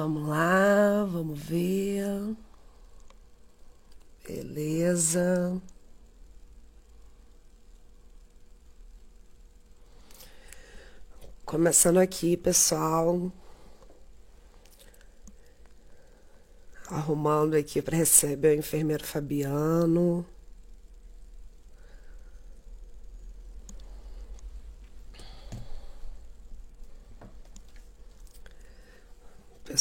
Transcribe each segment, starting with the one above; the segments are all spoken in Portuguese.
Vamos lá, vamos ver. Beleza. Começando aqui, pessoal. Arrumando aqui para receber o enfermeiro Fabiano.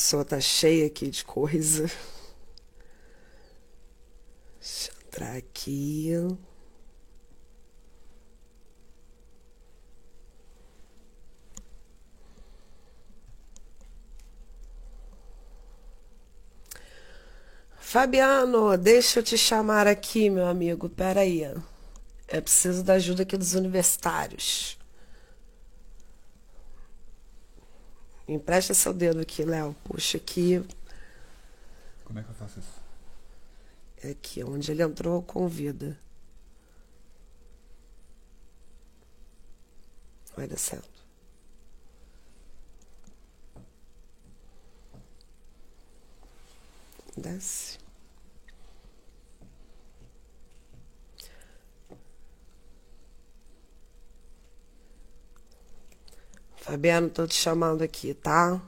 Pessoa tá cheia aqui de coisa. Deixa eu entrar aqui. Fabiano, deixa eu te chamar aqui, meu amigo. Pera aí. É preciso da ajuda aqui dos universitários. Empresta seu dedo aqui, Léo. Puxa aqui. Como é que eu faço isso? É aqui, onde ele entrou, convida. Vai descendo. Desce. Fabiano, tô te chamando aqui, tá?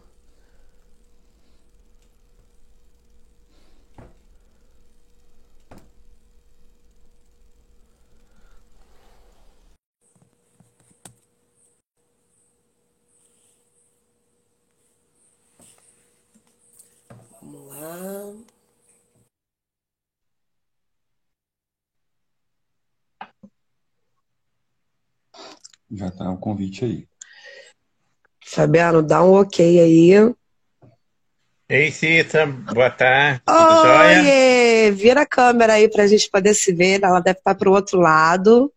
Vamos lá. Já tá o convite aí. Fabiano, dá um ok aí. Ei, Cita, boa tarde, tudo jóia? Oiê! Vira a câmera aí pra gente poder se ver. Ela deve estar pro outro lado.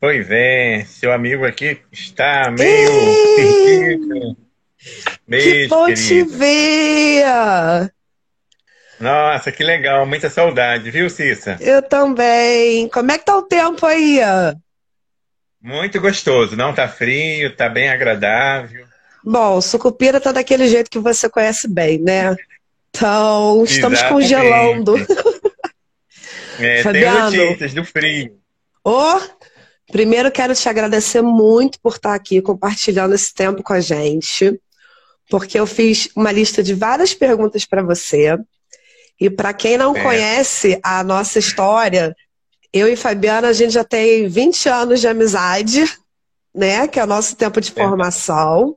Pois é, seu amigo aqui está meio Ei! perdido. Que bom te querido. ver! Nossa, que legal, muita saudade, viu, Cissa? Eu também. Como é que tá o tempo aí? Muito gostoso, não tá frio, tá bem agradável. Bom, Sucupira tá daquele jeito que você conhece bem, né? Então, estamos Exatamente. congelando. É, tem Fabiano. notícias do frio. Ô, primeiro quero te agradecer muito por estar aqui compartilhando esse tempo com a gente, porque eu fiz uma lista de várias perguntas para você. E para quem não Certo. conhece a nossa história, eu e Fabiana, a gente já tem 20 anos de amizade, né? Que é o nosso tempo de Verdade. formação.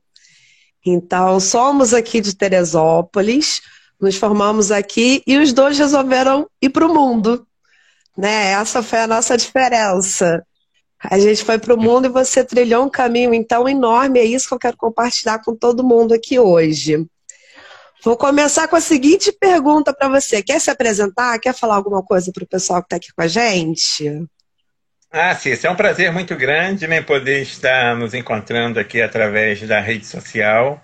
Então, somos aqui de Teresópolis, nos formamos aqui e os dois resolveram ir para o mundo, né? Essa foi a nossa diferença. A gente foi para o mundo e você trilhou um caminho então enorme. É isso que eu quero compartilhar com todo mundo aqui hoje. Vou começar com a seguinte pergunta para você. Quer se apresentar? Quer falar alguma coisa para o pessoal que está aqui com a gente? Ah, Cissa, é um prazer muito grande, né, poder estar nos encontrando aqui através da rede social.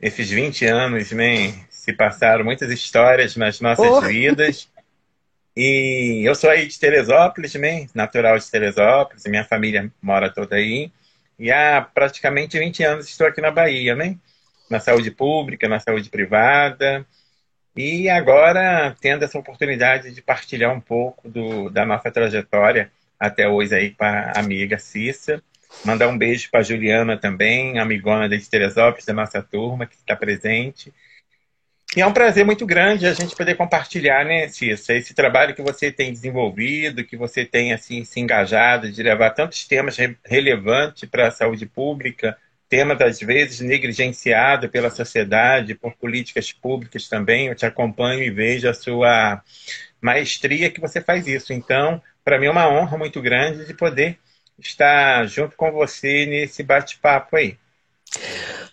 Esses 20 anos, né, se passaram muitas histórias nas nossas Oh. vidas. E eu sou aí de Teresópolis, né, natural de Teresópolis, minha família mora toda aí. E há praticamente 20 anos estou aqui na Bahia, né, na saúde pública, na saúde privada. E agora tendo essa oportunidade de partilhar um pouco do, da nossa trajetória até hoje aí com a amiga Cissa. Mandar um beijo para Juliana também, amigona de Teresópolis, da nossa turma, que está presente. E é um prazer muito grande a gente poder compartilhar, né, Cissa, esse trabalho que você tem desenvolvido, que você tem assim se engajado de levar tantos temas re relevantes para a saúde pública, temas às vezes negligenciados pela sociedade, por políticas públicas também. Eu te acompanho e vejo a sua maestria que você faz isso. Então, para mim é uma honra muito grande de poder estar junto com você nesse bate-papo aí.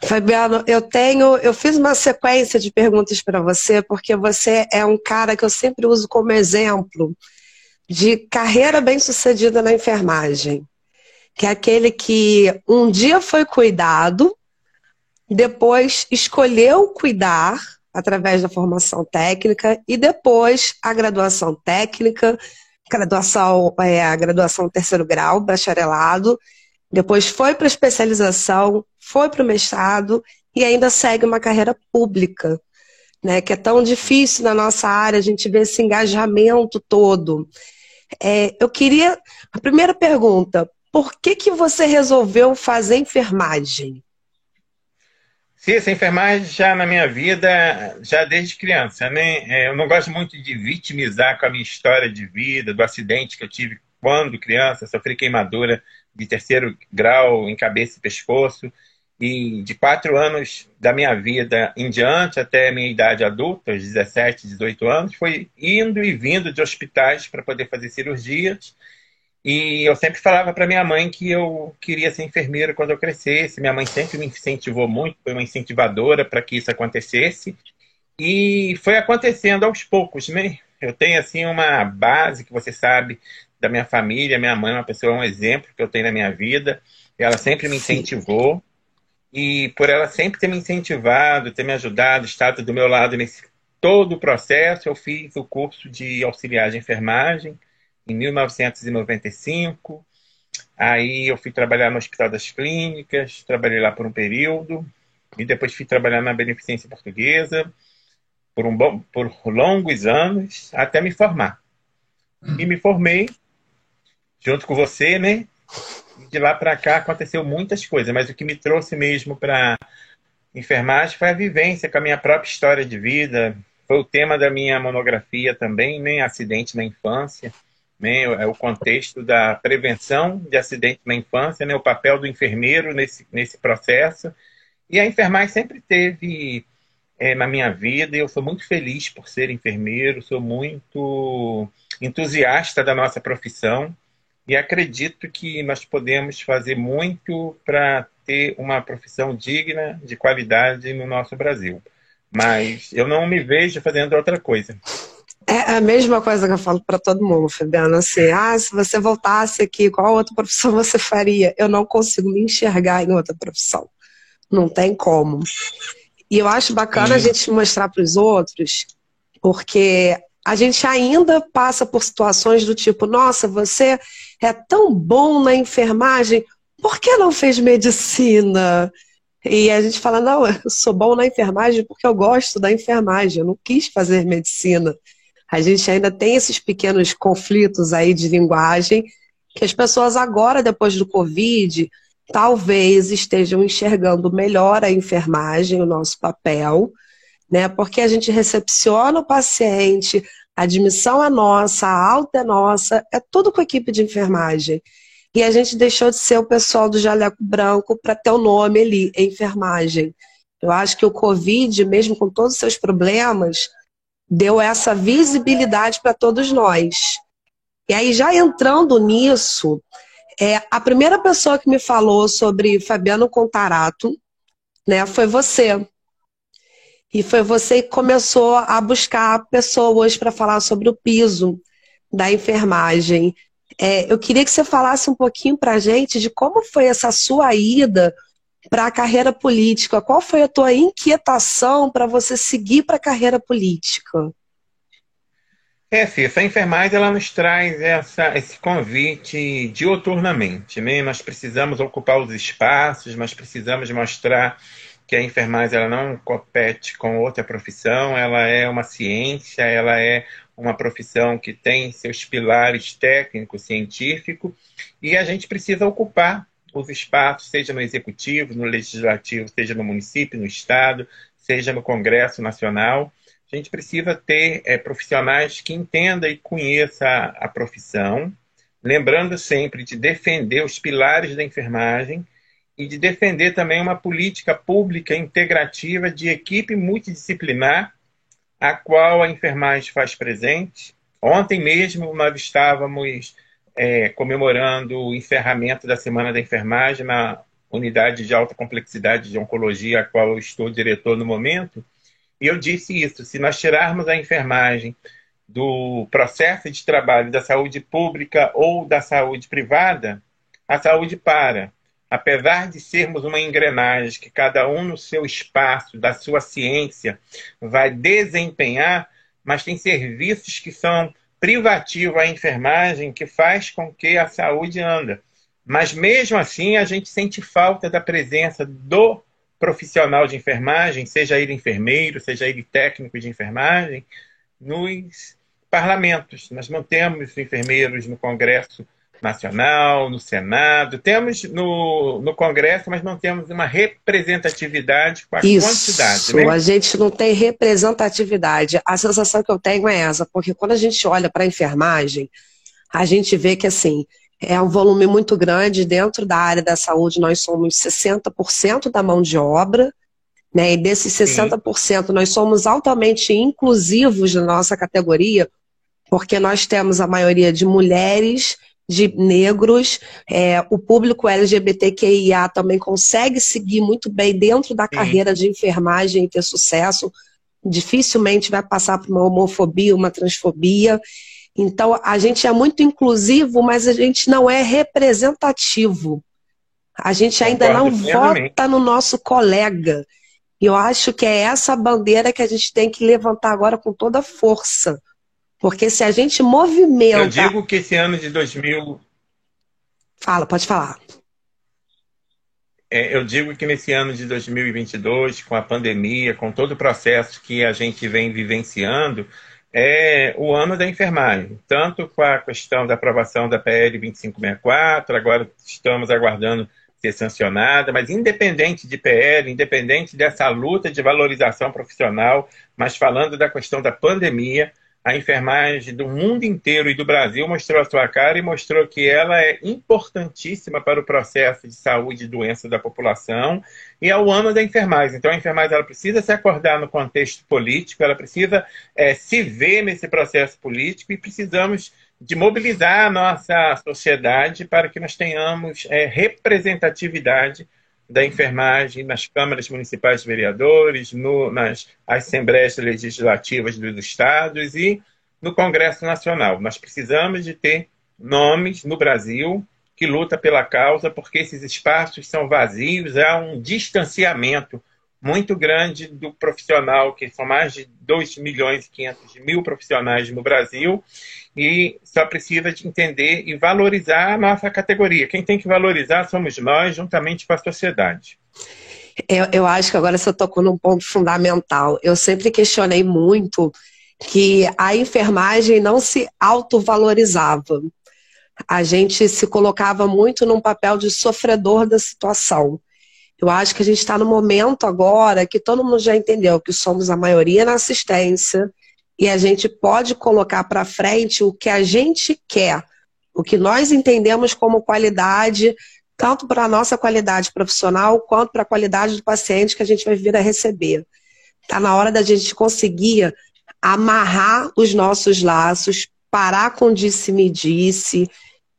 Fabiano, eu tenho, eu fiz uma sequência de perguntas para você, porque você é um cara que eu sempre uso como exemplo de carreira bem-sucedida na enfermagem, que é aquele que um dia foi cuidado, depois escolheu cuidar através da formação técnica e depois a graduação técnica, graduação, é, a graduação terceiro grau, bacharelado, depois foi para especialização, foi para o mestrado e ainda segue uma carreira pública, né? Que é tão difícil na nossa área a gente ver esse engajamento todo. É, eu queria. A primeira pergunta: por que, que você resolveu fazer enfermagem? Sim, essa enfermagem já na minha vida, já desde criança. Né? É, eu não gosto muito de vitimizar com a minha história de vida, do acidente que eu tive quando criança, sofri queimadura de terceiro grau em cabeça e pescoço. E de quatro anos da minha vida em diante, até a minha idade adulta, aos 17, 18 anos, foi indo e vindo de hospitais para poder fazer cirurgias. E eu sempre falava para minha mãe que eu queria ser enfermeira quando eu crescesse. Minha mãe sempre me incentivou muito, foi uma incentivadora para que isso acontecesse. E foi acontecendo aos poucos, né? Eu tenho assim uma base que você sabe da minha família, minha mãe é uma pessoa, um exemplo que eu tenho na minha vida. Ela sempre me incentivou. E por ela sempre ter me incentivado, ter me ajudado, estado do meu lado nesse todo o processo, eu fiz o curso de auxiliar de enfermagem em 1995. Aí eu fui trabalhar no Hospital das Clínicas, trabalhei lá por um período, e depois fui trabalhar na Beneficência Portuguesa por, um bom, por longos anos, até me formar. E me formei junto com você, né? de lá para cá aconteceu muitas coisas, mas o que me trouxe mesmo para enfermagem foi a vivência com a minha própria história de vida. Foi o tema da minha monografia também, né? Acidente na infância. Né? É o contexto da prevenção de acidente na infância, né? o papel do enfermeiro nesse, nesse processo. E a enfermagem sempre teve é, na minha vida e eu sou muito feliz por ser enfermeiro, sou muito entusiasta da nossa profissão e acredito que nós podemos fazer muito para ter uma profissão digna, de qualidade no nosso Brasil. Mas eu não me vejo fazendo outra coisa. É a mesma coisa que eu falo para todo mundo, Fabiana. Assim, ah, se você voltasse aqui, qual outra profissão você faria? Eu não consigo me enxergar em outra profissão. Não tem como. E eu acho bacana a gente mostrar para os outros, porque a gente ainda passa por situações do tipo, nossa, você é tão bom na enfermagem, por que não fez medicina? E a gente fala, não, eu sou bom na enfermagem porque eu gosto da enfermagem, eu não quis fazer medicina. A gente ainda tem esses pequenos conflitos aí de linguagem que as pessoas agora, depois do Covid, talvez estejam enxergando melhor a enfermagem, o nosso papel, né? Porque a gente recepciona o paciente, a admissão é nossa, a alta é nossa, é tudo com a equipe de enfermagem. E a gente deixou de ser o pessoal do jaleco branco para ter o nome ali, enfermagem. Eu acho que o Covid, mesmo com todos os seus problemas, deu essa visibilidade para todos nós. E aí, já entrando nisso, é, a primeira pessoa que me falou sobre Fabiano Contarato né, foi você. E foi você que começou a buscar pessoas para falar sobre o piso da enfermagem. É, eu queria que você falasse um pouquinho para a gente de como foi essa sua ida para a carreira política. Qual foi a tua inquietação para você seguir para a carreira política? É, Cissa, a enfermagem ela nos traz essa, esse convite dioturnamente. Né? Nós precisamos ocupar os espaços, nós precisamos mostrar que a enfermagem ela não compete com outra profissão, ela é uma ciência, ela é uma profissão que tem seus pilares técnico, científico, e a gente precisa ocupar os espaços, seja no executivo, no legislativo, seja no município, no estado, seja no Congresso Nacional. A gente precisa ter é, profissionais que entendam e conheçam a, a profissão, lembrando sempre de defender os pilares da enfermagem e de defender também uma política pública integrativa de equipe multidisciplinar, a qual a enfermagem faz presente. Ontem mesmo nós estávamos é, comemorando o encerramento da Semana da Enfermagem na unidade de alta complexidade de oncologia, a qual eu estou diretor no momento, e eu disse isso: se nós tirarmos a enfermagem do processo de trabalho da saúde pública ou da saúde privada, a saúde para. Apesar de sermos uma engrenagem que cada um no seu espaço, da sua ciência, vai desempenhar, mas tem serviços que são privativos à enfermagem que faz com que a saúde anda. Mas mesmo assim a gente sente falta da presença do profissional de enfermagem, seja ele enfermeiro, seja ele técnico de enfermagem, nos parlamentos. Nós não temos enfermeiros no Congresso Nacional, no Senado, temos no, no Congresso, mas não temos uma representatividade com a Isso, quantidade. Né? A gente não tem representatividade. A sensação que eu tenho é essa, porque quando a gente olha para a enfermagem, a gente vê que assim é um volume muito grande dentro da área da saúde. Nós somos 60% da mão de obra, né? E desses 60%, Sim. nós somos altamente inclusivos na nossa categoria, porque nós temos a maioria de mulheres, de negros, é, o público LGBTQIA também consegue seguir muito bem dentro da Sim. carreira de enfermagem e ter sucesso. Dificilmente vai passar por uma homofobia, uma transfobia. Então, a gente é muito inclusivo, mas a gente não é representativo. A gente ainda Concordo não vota no nosso colega. E eu acho que é essa bandeira que a gente tem que levantar agora com toda força. Porque se a gente movimenta. Eu digo que esse ano de 2000. Fala, pode falar. É, eu digo que nesse ano de 2022, com a pandemia, com todo o processo que a gente vem vivenciando, é o ano da enfermagem, tanto com a questão da aprovação da PL 2564, agora estamos aguardando ser sancionada, mas independente de PL, independente dessa luta de valorização profissional, mas falando da questão da pandemia, a enfermagem do mundo inteiro e do Brasil mostrou a sua cara e mostrou que ela é importantíssima para o processo de saúde e doença da população e é o ano da enfermagem. Então, a enfermagem ela precisa se acordar no contexto político, ela precisa é, se ver nesse processo político e precisamos de mobilizar a nossa sociedade para que nós tenhamos é, representatividade da enfermagem nas câmaras municipais de vereadores, no, nas assembleias legislativas dos estados e no Congresso Nacional. Nós precisamos de ter nomes no Brasil que luta pela causa, porque esses espaços são vazios, há um distanciamento muito grande do profissional, que são mais de 2 milhões e 500 mil profissionais no Brasil, e só precisa de entender e valorizar a nossa categoria. Quem tem que valorizar somos nós, juntamente com a sociedade. Eu, eu acho que agora você tocou num ponto fundamental. Eu sempre questionei muito que a enfermagem não se autovalorizava. A gente se colocava muito num papel de sofredor da situação. Eu acho que a gente está no momento agora que todo mundo já entendeu que somos a maioria na assistência, e a gente pode colocar para frente o que a gente quer, o que nós entendemos como qualidade, tanto para a nossa qualidade profissional, quanto para a qualidade do paciente que a gente vai vir a receber. Está na hora da gente conseguir amarrar os nossos laços, parar com disse-me-disse,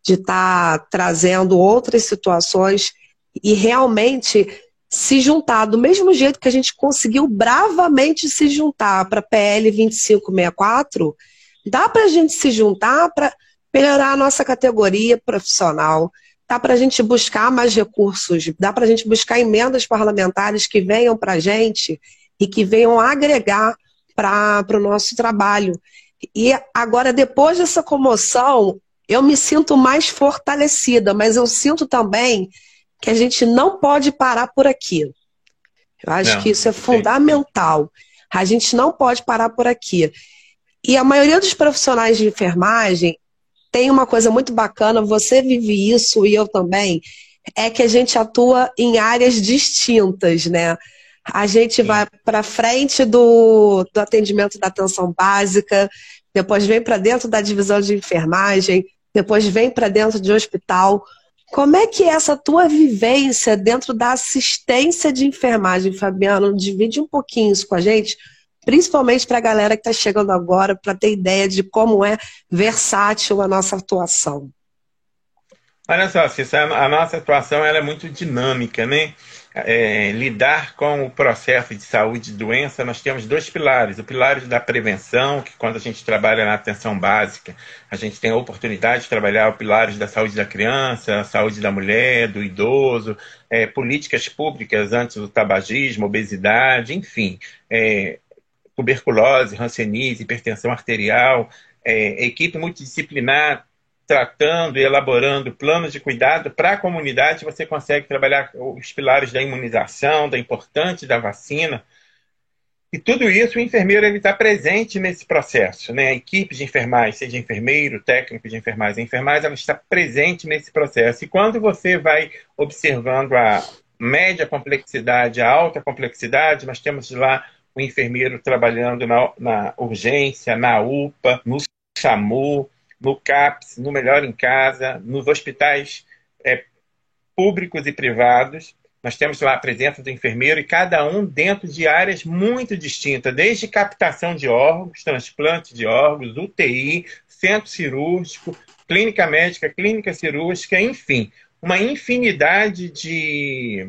de estar tá trazendo outras situações e realmente se juntar do mesmo jeito que a gente conseguiu bravamente se juntar para PL 2564, dá para a gente se juntar para melhorar a nossa categoria profissional, dá para a gente buscar mais recursos, dá para a gente buscar emendas parlamentares que venham para a gente e que venham agregar para o nosso trabalho. E agora, depois dessa comoção, eu me sinto mais fortalecida, mas eu sinto também que a gente não pode parar por aqui. Eu acho não, que isso é fundamental. A gente não pode parar por aqui. E a maioria dos profissionais de enfermagem tem uma coisa muito bacana, você vive isso e eu também, é que a gente atua em áreas distintas, né? A gente Sim. vai para frente do, do atendimento da atenção básica, depois vem para dentro da divisão de enfermagem, depois vem para dentro de hospital. Como é que é essa tua vivência dentro da assistência de enfermagem, Fabiano? Divide um pouquinho isso com a gente, principalmente para a galera que está chegando agora, para ter ideia de como é versátil a nossa atuação. Olha só, Cissa, a nossa atuação ela é muito dinâmica, né? É, lidar com o processo de saúde e doença, nós temos dois pilares. O pilar da prevenção, que quando a gente trabalha na atenção básica, a gente tem a oportunidade de trabalhar o pilares da saúde da criança, a saúde da mulher, do idoso, é, políticas públicas antes do tabagismo, obesidade, enfim, é, tuberculose, hanseníase, hipertensão arterial, é, equipe multidisciplinar tratando e elaborando planos de cuidado para a comunidade, você consegue trabalhar os pilares da imunização, da importância da vacina. E tudo isso, o enfermeiro está presente nesse processo. Né? A equipe de enfermagem, seja enfermeiro, técnico de enfermagem, enfermagem ela está presente nesse processo. E quando você vai observando a média complexidade, a alta complexidade, nós temos lá o enfermeiro trabalhando na, na urgência, na UPA, no SAMU, no CAPS, no Melhor em Casa, nos hospitais é, públicos e privados. Nós temos lá a presença do enfermeiro e cada um dentro de áreas muito distintas, desde captação de órgãos, transplante de órgãos, UTI, centro cirúrgico, clínica médica, clínica cirúrgica, enfim, uma infinidade de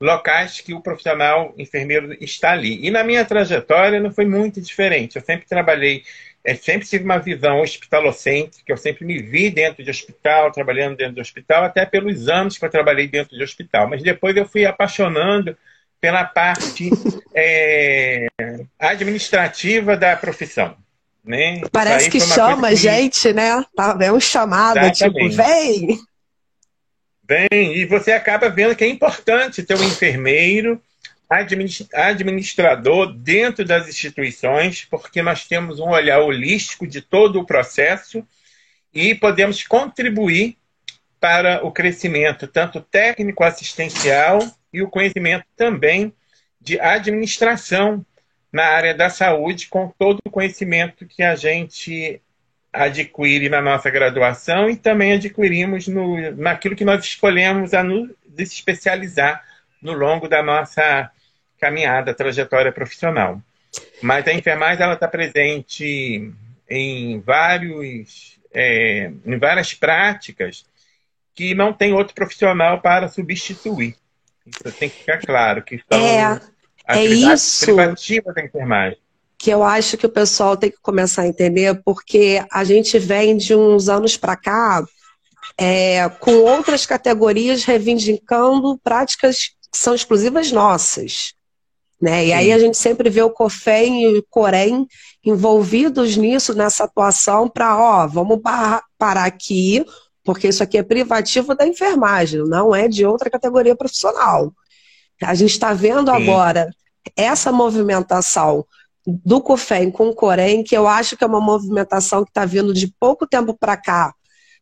locais que o profissional enfermeiro está ali. E na minha trajetória não foi muito diferente. Eu sempre trabalhei é, sempre tive uma visão hospitalocêntrica, eu sempre me vi dentro de hospital, trabalhando dentro de hospital, até pelos anos que eu trabalhei dentro de hospital. Mas depois eu fui apaixonando pela parte é, administrativa da profissão. Né? Parece que chama a gente, né? Tá, é um chamado, tipo, Exatamente. tipo, vem! Vem, e você acaba vendo que é importante ter um enfermeiro, administrador dentro das instituições, porque nós temos um olhar holístico de todo o processo e podemos contribuir para o crescimento tanto técnico assistencial e o conhecimento também de administração na área da saúde, com todo o conhecimento que a gente adquire na nossa graduação e também adquirimos no, naquilo que nós escolhemos a nos especializar no longo da nossa caminhada, trajetória profissional. Mas a enfermagem ela está presente em vários, é, em várias práticas que não tem outro profissional para substituir. Isso tem que ficar claro que é, é isso privativas da enfermagem. Que eu acho que o pessoal tem que começar a entender, porque a gente vem de uns anos para cá é, com outras categorias reivindicando práticas são exclusivas nossas. Né? E Sim. aí a gente sempre vê o COFEM e o COREM envolvidos nisso, nessa atuação, para, ó, vamos parar aqui, porque isso aqui é privativo da enfermagem, não é de outra categoria profissional. A gente está vendo Sim. agora essa movimentação do COFEM com o COREM, que eu acho que é uma movimentação que está vindo de pouco tempo para cá,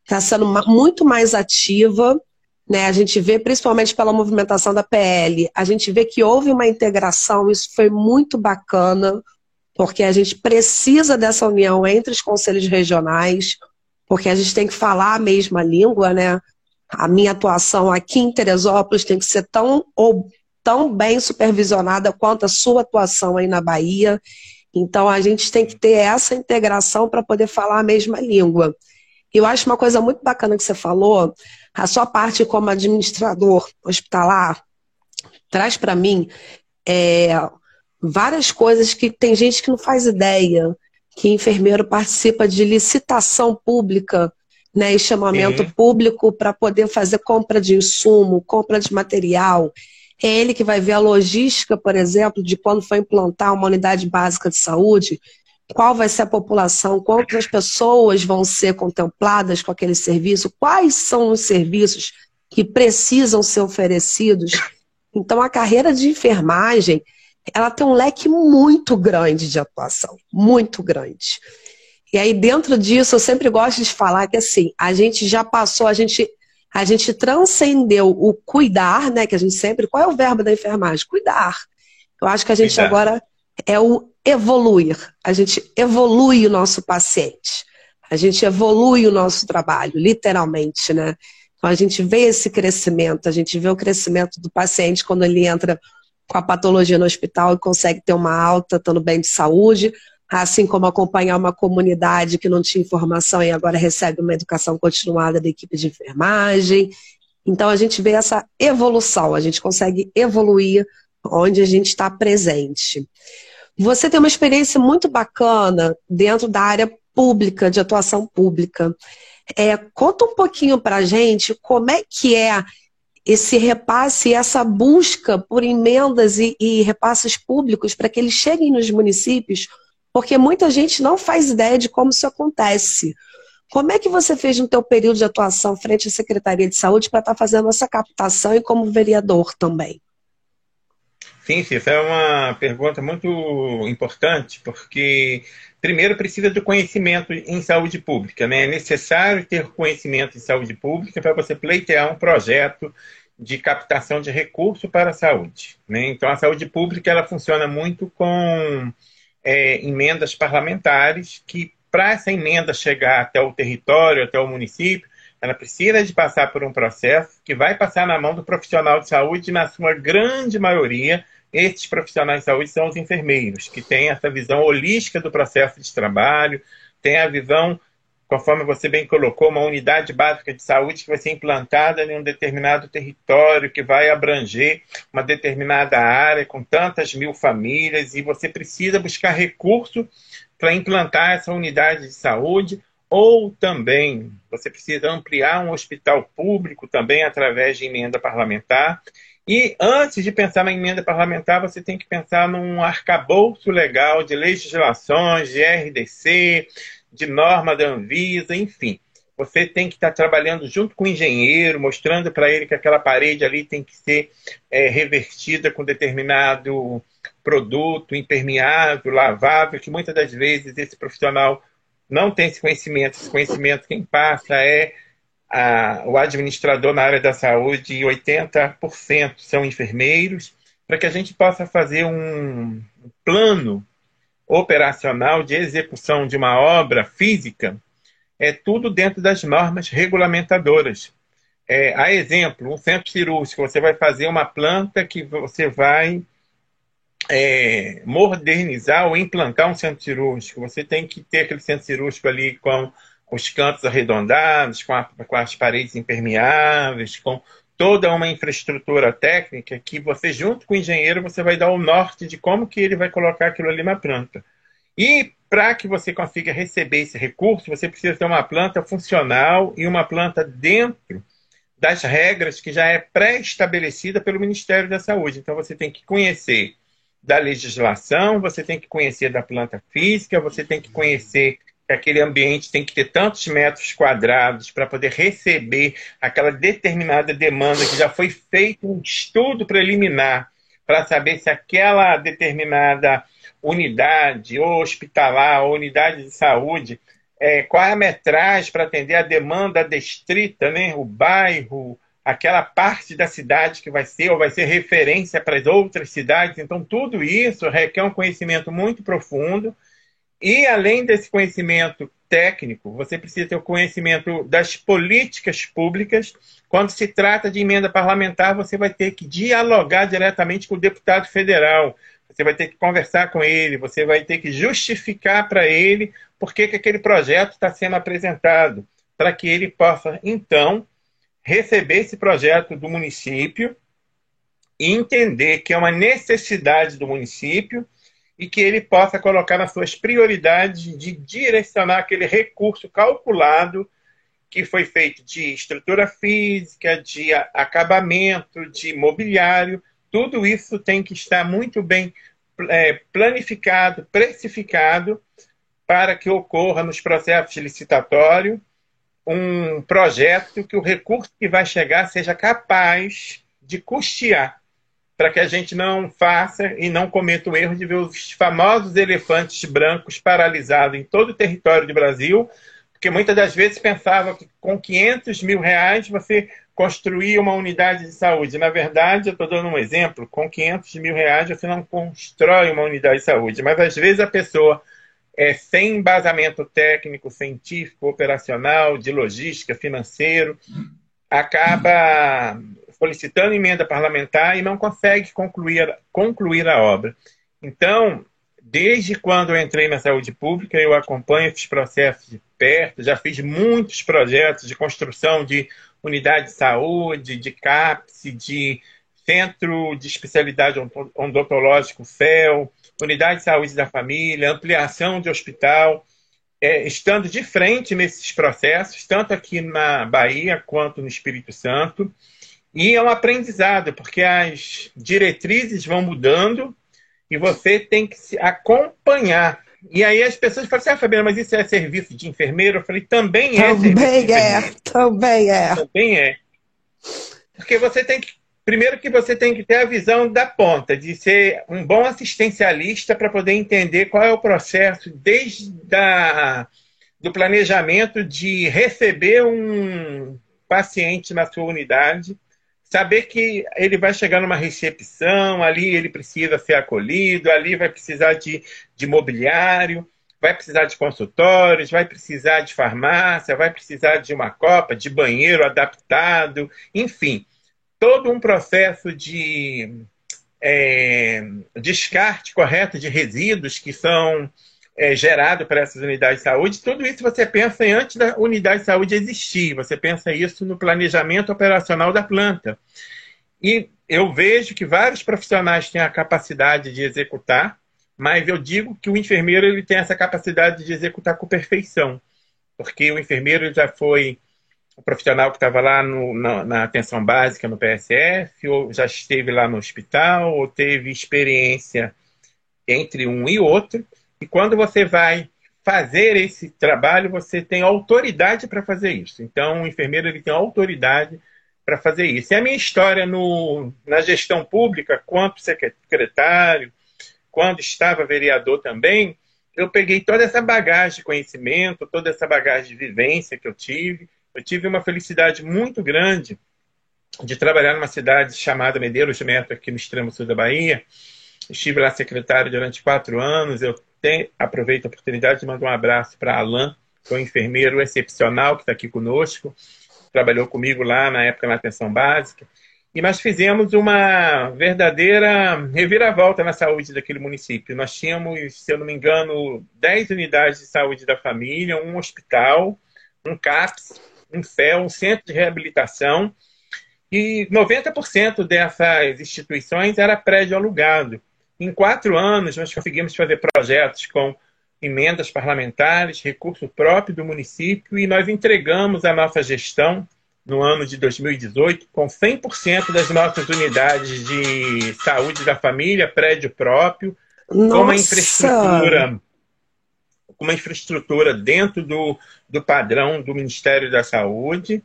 está sendo muito mais ativa, né? A gente vê, principalmente pela movimentação da PL, a gente vê que houve uma integração, isso foi muito bacana, porque a gente precisa dessa união entre os conselhos regionais, porque a gente tem que falar a mesma língua, né? A minha atuação aqui em Teresópolis tem que ser tão, ou, tão bem supervisionada quanto a sua atuação aí na Bahia. Então a gente tem que ter essa integração para poder falar a mesma língua. Eu acho uma coisa muito bacana que você falou, a sua parte como administrador hospitalar traz para mim é, várias coisas que tem gente que não faz ideia, que enfermeiro participa de licitação pública, né, e chamamento uhum. público para poder fazer compra de insumo, compra de material. É ele que vai ver a logística, por exemplo, de quando for implantar uma unidade básica de saúde, qual vai ser a população, quantas pessoas vão ser contempladas com aquele serviço, quais são os serviços que precisam ser oferecidos. Então, a carreira de enfermagem, ela tem um leque muito grande de atuação, muito grande. E aí, dentro disso, eu sempre gosto de falar que, assim, a gente já passou, a gente, a gente transcendeu o cuidar, né, que a gente sempre, qual é o verbo da enfermagem? Cuidar. Eu acho que a gente cuidar. agora é o evoluir. A gente evolui o nosso paciente. A gente evolui o nosso trabalho, literalmente, né? Então a gente vê esse crescimento, a gente vê o crescimento do paciente quando ele entra com a patologia no hospital e consegue ter uma alta, estando bem de saúde, assim como acompanhar uma comunidade que não tinha informação e agora recebe uma educação continuada da equipe de enfermagem. Então a gente vê essa evolução, a gente consegue evoluir onde a gente está presente. Você tem uma experiência muito bacana dentro da área pública, de atuação pública. É, conta um pouquinho para a gente como é que é esse repasse, essa busca por emendas e, e repasses públicos para que eles cheguem nos municípios, porque muita gente não faz ideia de como isso acontece. Como é que você fez no teu período de atuação frente à Secretaria de Saúde para estar tá fazendo essa captação e como vereador também? Sim, essa é uma pergunta muito importante, porque primeiro precisa do conhecimento em saúde pública. Né? É necessário ter conhecimento em saúde pública para você pleitear um projeto de captação de recurso para a saúde. Né? Então, a saúde pública ela funciona muito com é, emendas parlamentares, que para essa emenda chegar até o território, até o município, ela precisa de passar por um processo que vai passar na mão do profissional de saúde, na sua grande maioria, esses profissionais de saúde são os enfermeiros, que têm essa visão holística do processo de trabalho, têm a visão, conforme você bem colocou, uma unidade básica de saúde que vai ser implantada em um determinado território, que vai abranger uma determinada área com tantas mil famílias, e você precisa buscar recurso para implantar essa unidade de saúde ou também você precisa ampliar um hospital público também através de emenda parlamentar. E antes de pensar na emenda parlamentar, você tem que pensar num arcabouço legal de legislações, de RDC, de norma da Anvisa, enfim. Você tem que estar trabalhando junto com o engenheiro, mostrando para ele que aquela parede ali tem que ser é, revertida com determinado produto impermeável, lavável, que muitas das vezes esse profissional não tem esse conhecimento. Esse conhecimento quem passa é a, o administrador na área da saúde, 80% são enfermeiros, para que a gente possa fazer um plano operacional de execução de uma obra física, é tudo dentro das normas regulamentadoras. É, a exemplo, um centro cirúrgico, você vai fazer uma planta que você vai é, modernizar ou implantar um centro cirúrgico. Você tem que ter aquele centro cirúrgico ali com os cantos arredondados, com, a, com as paredes impermeáveis, com toda uma infraestrutura técnica que você, junto com o engenheiro, você vai dar o norte de como que ele vai colocar aquilo ali na planta. E para que você consiga receber esse recurso, você precisa ter uma planta funcional e uma planta dentro das regras que já é pré-estabelecida pelo Ministério da Saúde. Então você tem que conhecer da legislação, você tem que conhecer da planta física, você tem que conhecer que aquele ambiente tem que ter tantos metros quadrados para poder receber aquela determinada demanda que já foi feito um estudo preliminar para saber se aquela determinada unidade ou hospitalar ou unidade de saúde é, qual é a metragem para atender a demanda destrita, né? o bairro, aquela parte da cidade que vai ser ou vai ser referência para as outras cidades. Então, tudo isso requer um conhecimento muito profundo e além desse conhecimento técnico, você precisa ter o conhecimento das políticas públicas. Quando se trata de emenda parlamentar, você vai ter que dialogar diretamente com o deputado federal. Você vai ter que conversar com ele, você vai ter que justificar para ele por que, que aquele projeto está sendo apresentado, para que ele possa, então, receber esse projeto do município e entender que é uma necessidade do município e que ele possa colocar nas suas prioridades de direcionar aquele recurso calculado que foi feito de estrutura física, de acabamento, de mobiliário. Tudo isso tem que estar muito bem é, planificado, precificado, para que ocorra nos processos de licitatório um projeto que o recurso que vai chegar seja capaz de custear para que a gente não faça e não cometa o erro de ver os famosos elefantes brancos paralisados em todo o território do Brasil, porque muitas das vezes pensava que com 500 mil reais você construía uma unidade de saúde. Na verdade, eu estou dando um exemplo, com 500 mil reais você não constrói uma unidade de saúde, mas às vezes a pessoa é, sem embasamento técnico, científico, operacional, de logística, financeiro, acaba solicitando emenda parlamentar e não consegue concluir, concluir a obra. Então, desde quando eu entrei na saúde pública, eu acompanho esses processos de perto, já fiz muitos projetos de construção de unidade de saúde, de CAPS, de centro de especialidade odontológico FEL, unidade de saúde da família, ampliação de hospital, é, estando de frente nesses processos, tanto aqui na Bahia quanto no Espírito Santo. E é um aprendizado, porque as diretrizes vão mudando e você tem que se acompanhar E aí as pessoas falam assim, ah, Fabiana, mas isso é serviço de enfermeiro? Eu falei, também é Também é, também é. Também é. Porque você tem que. Primeiro que você tem que ter a visão da ponta, de ser um bom assistencialista para poder entender qual é o processo desde da, do planejamento de receber um paciente na sua unidade, saber que ele vai chegar numa recepção, ali ele precisa ser acolhido, ali vai precisar de, de mobiliário, vai precisar de consultórios, vai precisar de farmácia, vai precisar de uma copa, de banheiro adaptado, enfim. Todo um processo de é, descarte correto de resíduos que são é, gerados para essas unidades de saúde, tudo isso você pensa em antes da unidade de saúde existir, você pensa isso no planejamento operacional da planta. E eu vejo que vários profissionais têm a capacidade de executar, mas eu digo que o enfermeiro ele tem essa capacidade de executar com perfeição, porque o enfermeiro já foi o profissional que estava lá no, na, na, atenção básica no PSF, ou já esteve lá no hospital, ou teve experiência entre um e outro. E quando você vai fazer esse trabalho, você tem autoridade para fazer isso. Então, o enfermeiro ele tem autoridade para fazer isso. E a minha história no, na gestão pública, quanto secretário, quando estava vereador também, eu peguei toda essa bagagem de conhecimento, toda essa bagagem de vivência que eu tive eu tive uma felicidade muito grande de trabalhar numa cidade chamada Medeiros de Metro, aqui no extremo sul da Bahia. Estive lá secretário durante quatro anos. Eu aproveito a oportunidade de mandar um abraço para Alain, que é um enfermeiro excepcional que está aqui conosco. Trabalhou comigo lá na época na atenção básica. E nós fizemos uma verdadeira reviravolta na saúde daquele município. Nós tínhamos, se eu não me engano, 10 unidades de saúde da família, um hospital, um CAPS, um FEL, um centro de reabilitação, e 90% dessas instituições era prédio alugado. Em quatro anos, nós conseguimos fazer projetos com emendas parlamentares, recurso próprio do município, e nós entregamos a nossa gestão no ano de 2018 com 100% das nossas unidades de saúde da família, prédio próprio, Nossa. com uma infraestrutura com uma infraestrutura dentro do, do padrão do Ministério da Saúde.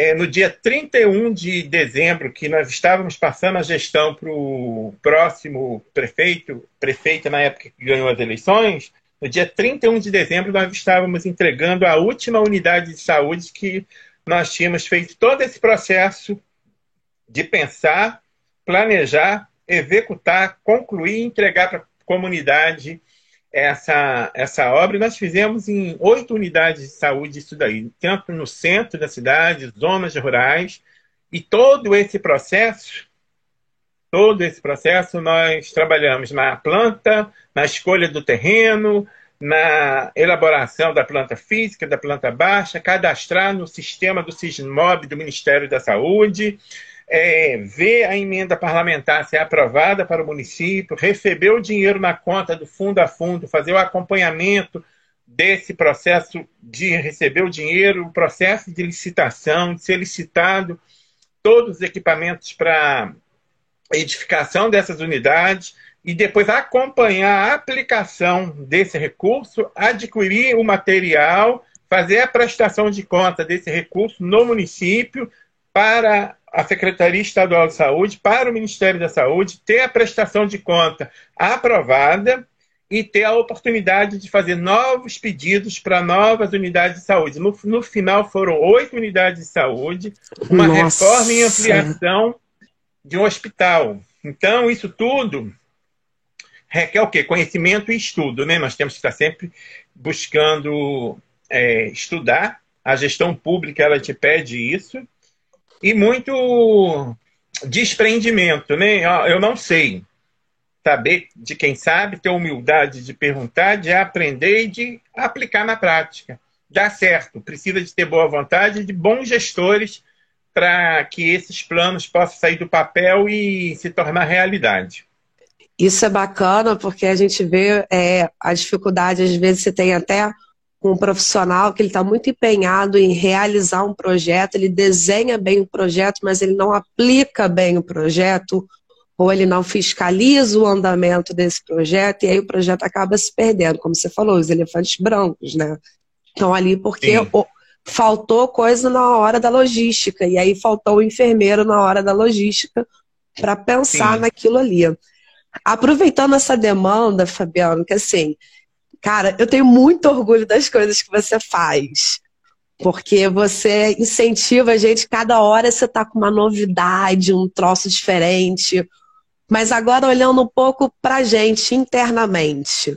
É, no dia 31 de dezembro, que nós estávamos passando a gestão para o próximo prefeito, prefeita na época que ganhou as eleições, no dia 31 de dezembro nós estávamos entregando a última unidade de saúde que nós tínhamos feito todo esse processo de pensar, planejar, executar, concluir e entregar para a comunidade essa, essa obra. E nós fizemos em oito unidades de saúde isso daí, tanto no centro da cidade, zonas rurais, e todo esse processo, todo esse processo nós trabalhamos na planta, na escolha do terreno, na elaboração da planta física, da planta baixa, cadastrar no sistema do SISMOB do Ministério da Saúde, é, ver a emenda parlamentar ser aprovada para o município, receber o dinheiro na conta do fundo a fundo, fazer o acompanhamento desse processo de receber o dinheiro, o processo de licitação, de ser licitado todos os equipamentos para edificação dessas unidades e depois acompanhar a aplicação desse recurso, adquirir o material, fazer a prestação de conta desse recurso no município para a Secretaria Estadual de Saúde para o Ministério da Saúde ter a prestação de conta aprovada e ter a oportunidade de fazer novos pedidos para novas unidades de saúde. No, no final, foram oito unidades de saúde, uma Nossa. reforma e ampliação de um hospital. Então, isso tudo requer o quê? Conhecimento e estudo. Né? Nós temos que estar sempre buscando é, estudar. A gestão pública ela te pede isso e muito desprendimento, né? Eu não sei. Saber de quem sabe, ter humildade de perguntar, de aprender e de aplicar na prática. Dá certo. Precisa de ter boa vontade de bons gestores para que esses planos possam sair do papel e se tornar realidade. Isso é bacana porque a gente vê é, a dificuldade, às vezes você tem até um profissional que ele está muito empenhado em realizar um projeto, ele desenha bem o projeto, mas ele não aplica bem o projeto, ou ele não fiscaliza o andamento desse projeto, e aí o projeto acaba se perdendo, como você falou, os elefantes brancos, né? Estão ali porque o, faltou coisa na hora da logística, e aí faltou o enfermeiro na hora da logística para pensar Sim. naquilo ali. Aproveitando essa demanda, Fabiano, que assim, cara, eu tenho muito orgulho das coisas que você faz. Porque você incentiva a gente, cada hora você tá com uma novidade, um troço diferente. Mas agora olhando um pouco pra gente internamente.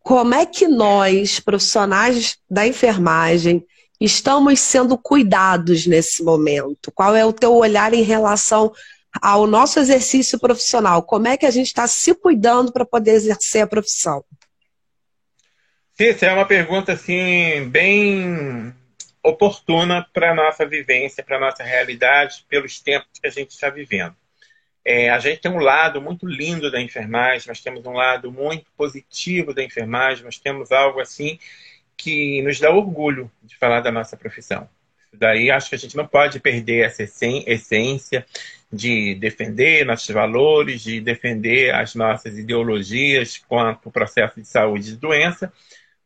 Como é que nós, profissionais da enfermagem, estamos sendo cuidados nesse momento? Qual é o teu olhar em relação ao nosso exercício profissional? Como é que a gente está se cuidando para poder exercer a profissão? Cícero, é uma pergunta assim bem oportuna para a nossa vivência, para nossa realidade, pelos tempos que a gente está vivendo. É, a gente tem um lado muito lindo da enfermagem, nós temos um lado muito positivo da enfermagem, nós temos algo assim que nos dá orgulho de falar da nossa profissão. Daí acho que a gente não pode perder essa essência de defender nossos valores, de defender as nossas ideologias quanto ao processo de saúde e doença,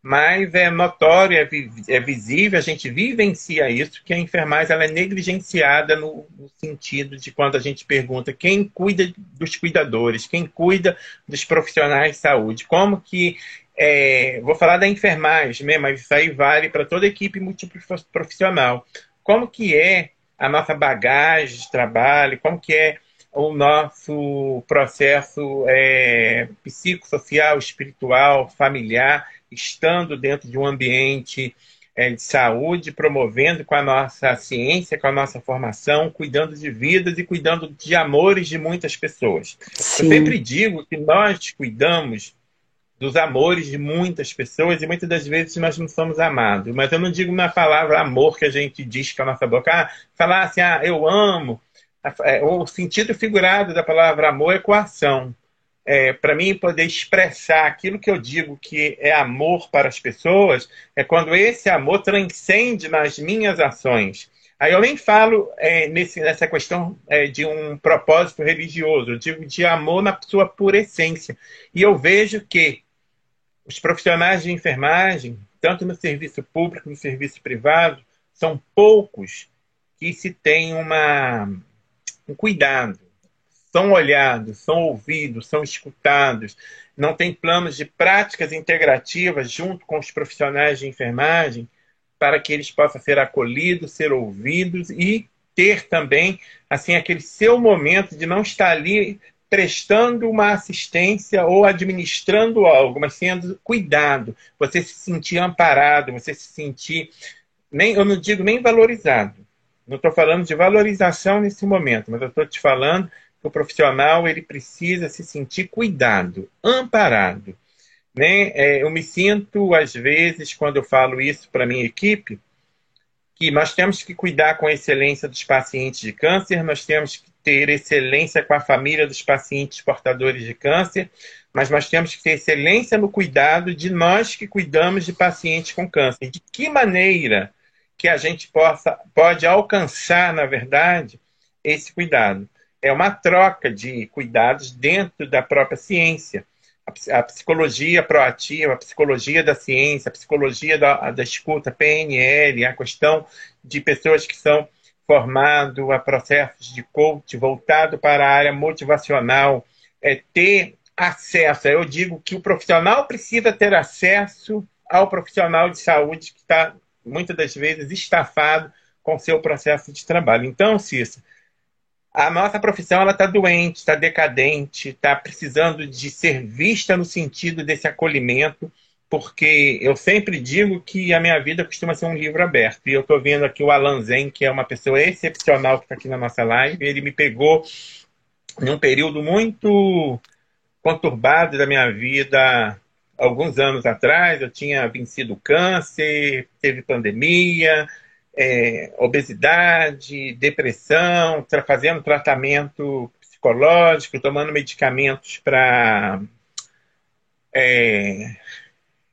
mas é notório, é, é, visível, a gente vivencia isso, que a enfermagem ela é negligenciada no, no, sentido de quando a gente pergunta quem cuida dos cuidadores, quem cuida dos profissionais de saúde, como que é, vou falar da enfermagem mesmo, mas isso aí vale para toda equipe multiprofissional. Como que é a nossa bagagem de trabalho, como que é o nosso processo é, psicossocial, espiritual, familiar, estando dentro de um ambiente é, de saúde, promovendo com a nossa ciência, com a nossa formação, cuidando de vidas e cuidando de amores de muitas pessoas. Sim. Eu sempre digo que nós cuidamos dos amores de muitas pessoas e muitas das vezes nós não somos amados. Mas eu não digo na palavra amor que a gente diz com a nossa boca, ah, falar assim, ah, eu amo. É, o sentido figurado da palavra amor é coação. É, para mim, poder expressar aquilo que eu digo que é amor para as pessoas é quando esse amor transcende nas minhas ações. Aí eu nem falo é, nesse, nessa questão é, de um propósito religioso, eu digo de amor na sua pura essência. E eu vejo que os profissionais de enfermagem, tanto no serviço público no serviço privado, são poucos que se tem uma, um cuidado. São olhados, são ouvidos, são escutados. Não tem planos de práticas integrativas junto com os profissionais de enfermagem para que eles possam ser acolhidos, ser ouvidos e ter também assim aquele seu momento de não estar ali prestando uma assistência ou administrando algo, mas sendo cuidado, você se sentir amparado, você se sentir, nem, eu não digo nem valorizado. Não estou falando de valorização nesse momento, mas eu estou te falando o profissional ele precisa se sentir cuidado, amparado. Né? É, eu me sinto, às vezes, quando eu falo isso para minha equipe, que nós temos que cuidar com excelência dos pacientes de câncer, nós temos que ter excelência com a família dos pacientes portadores de câncer, mas nós temos que ter excelência no cuidado de nós que cuidamos de pacientes com câncer. De que maneira que a gente possa, pode alcançar, na verdade, esse cuidado? É uma troca de cuidados dentro da própria ciência. A psicologia proativa, a psicologia da ciência, a psicologia da, da escuta, PNL, a questão de pessoas que são formado a processos de coach voltado para a área motivacional, é, ter acesso. Eu digo que o profissional precisa ter acesso ao profissional de saúde que está, muitas das vezes, estafado com seu processo de trabalho. Então, Cícero, a nossa profissão está doente, está decadente, está precisando de ser vista no sentido desse acolhimento porque eu sempre digo que a minha vida costuma ser um livro aberto. E eu estou vendo aqui o Alan Zen, que é uma pessoa excepcional que está aqui na nossa live. Ele me pegou em um período muito conturbado da minha vida. Alguns anos atrás, eu tinha vencido câncer, teve pandemia, é, obesidade, depressão, fazendo tratamento psicológico, tomando medicamentos para é,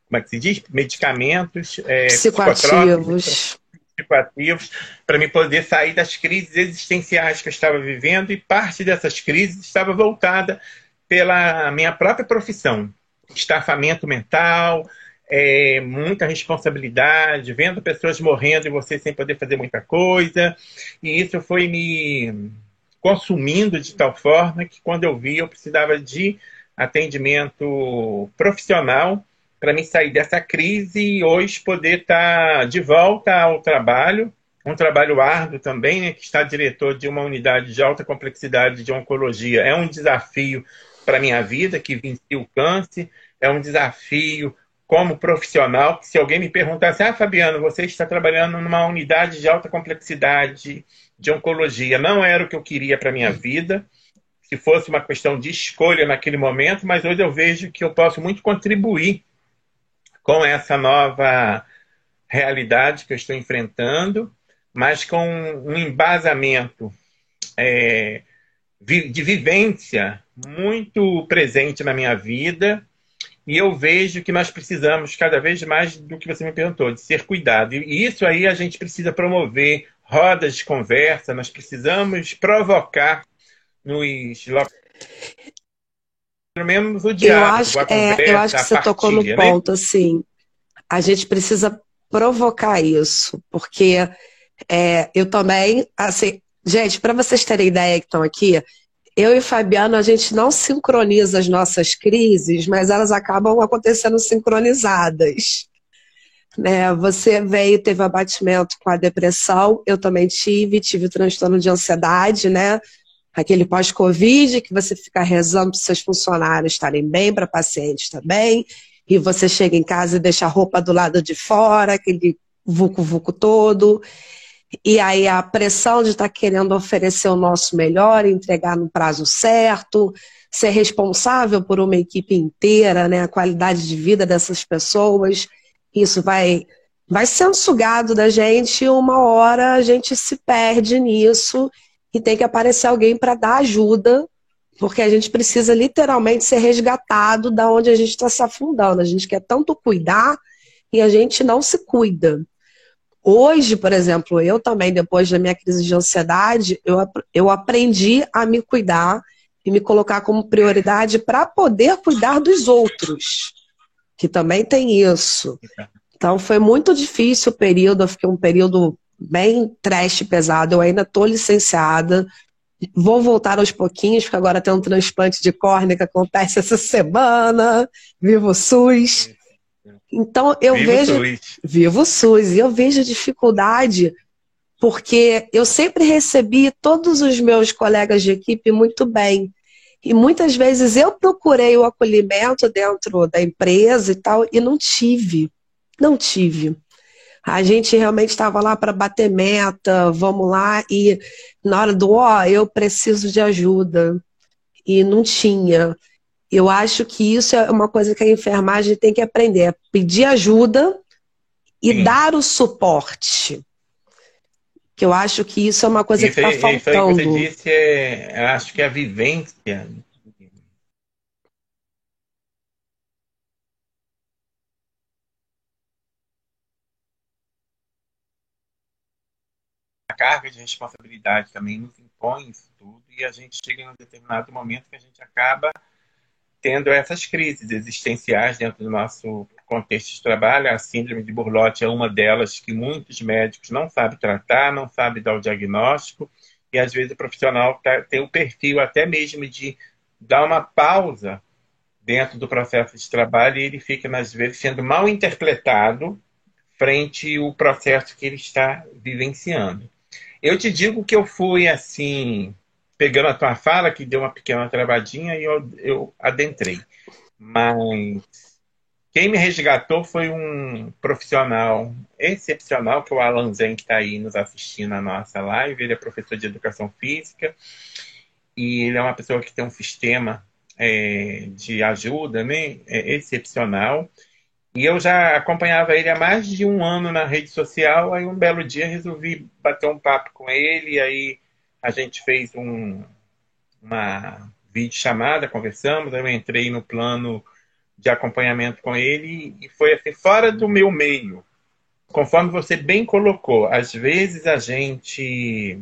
como é que se diz? Medicamentos é, psicoativos. psicoativos para me poder sair das crises existenciais que eu estava vivendo e parte dessas crises estava voltada pela minha própria profissão, estafamento mental, é, muita responsabilidade, vendo pessoas morrendo e você sem poder fazer muita coisa, e isso foi me consumindo de tal forma que quando eu vi eu precisava de atendimento profissional para me sair dessa crise e hoje poder estar tá de volta ao trabalho, um trabalho árduo também, né, que está diretor de uma unidade de alta complexidade de oncologia. É um desafio para minha vida, que venci o câncer, é um desafio como profissional. Se alguém me perguntasse, ah, Fabiano, você está trabalhando numa unidade de alta complexidade de oncologia, não era o que eu queria para a minha vida, se fosse uma questão de escolha naquele momento, mas hoje eu vejo que eu posso muito contribuir com essa nova realidade que eu estou enfrentando, mas com um embasamento é, de vivência muito presente na minha vida. E eu vejo que nós precisamos cada vez mais do que você me perguntou, de ser cuidado. E isso aí a gente precisa promover rodas de conversa, nós precisamos provocar nos pelo menos o diálogo, eu acho, conversa, é, eu acho que você partilha, tocou no né? ponto, assim. A gente precisa provocar isso, porque é, eu também, assim, gente, para vocês terem ideia que estão aqui, eu e Fabiano, a gente não sincroniza as nossas crises, mas elas acabam acontecendo sincronizadas. Né? Você veio, teve abatimento com a depressão, eu também tive, tive transtorno de ansiedade, né? aquele pós-Covid, que você fica rezando para seus funcionários estarem bem, para pacientes também, e você chega em casa e deixa a roupa do lado de fora, aquele vucu-vucu todo. E aí a pressão de estar tá querendo oferecer o nosso melhor, entregar no prazo certo, ser responsável por uma equipe inteira, né, a qualidade de vida dessas pessoas, isso vai vai sendo sugado da gente e uma hora a gente se perde nisso e tem que aparecer alguém para dar ajuda, porque a gente precisa literalmente ser resgatado da onde a gente está se afundando. A gente quer tanto cuidar e a gente não se cuida. Hoje, por exemplo, eu também, depois da minha crise de ansiedade, eu, eu aprendi a me cuidar e me colocar como prioridade para poder cuidar dos outros, que também tem isso. Então foi muito difícil o período, eu fiquei um período bem trash pesado. Eu ainda estou licenciada. Vou voltar aos pouquinhos, porque agora tem um transplante de córnea que acontece essa semana. Vivo SUS. Então eu Vivo vejo. SUS. Vivo SUS. E eu vejo dificuldade, porque eu sempre recebi todos os meus colegas de equipe muito bem. E muitas vezes eu procurei o acolhimento dentro da empresa e tal, e não tive. Não tive. A gente realmente estava lá para bater meta, vamos lá, e na hora do ó, oh, eu preciso de ajuda. E não tinha. Eu acho que isso é uma coisa que a enfermagem tem que aprender: é pedir ajuda e Sim. dar o suporte. Que eu acho que isso é uma coisa isso, que está faltando. Isso que você disse, é, eu acho que a vivência carga de responsabilidade também nos impõe isso tudo e a gente chega em um determinado momento que a gente acaba tendo essas crises existenciais dentro do nosso contexto de trabalho. A síndrome de Burlotti é uma delas que muitos médicos não sabem tratar, não sabem dar o diagnóstico e às vezes o profissional tá, tem o perfil até mesmo de dar uma pausa dentro do processo de trabalho e ele fica, às vezes, sendo mal interpretado frente ao processo que ele está vivenciando. Eu te digo que eu fui assim, pegando a tua fala, que deu uma pequena travadinha e eu, eu adentrei. Mas quem me resgatou foi um profissional excepcional, que é o Alan Zen, que está aí nos assistindo na nossa live. Ele é professor de educação física e ele é uma pessoa que tem um sistema é, de ajuda né, é excepcional. E eu já acompanhava ele há mais de um ano na rede social. Aí um belo dia resolvi bater um papo com ele. Aí a gente fez um, uma videochamada, conversamos. Eu entrei no plano de acompanhamento com ele e foi assim, fora do meu meio. conforme você bem colocou, às vezes a gente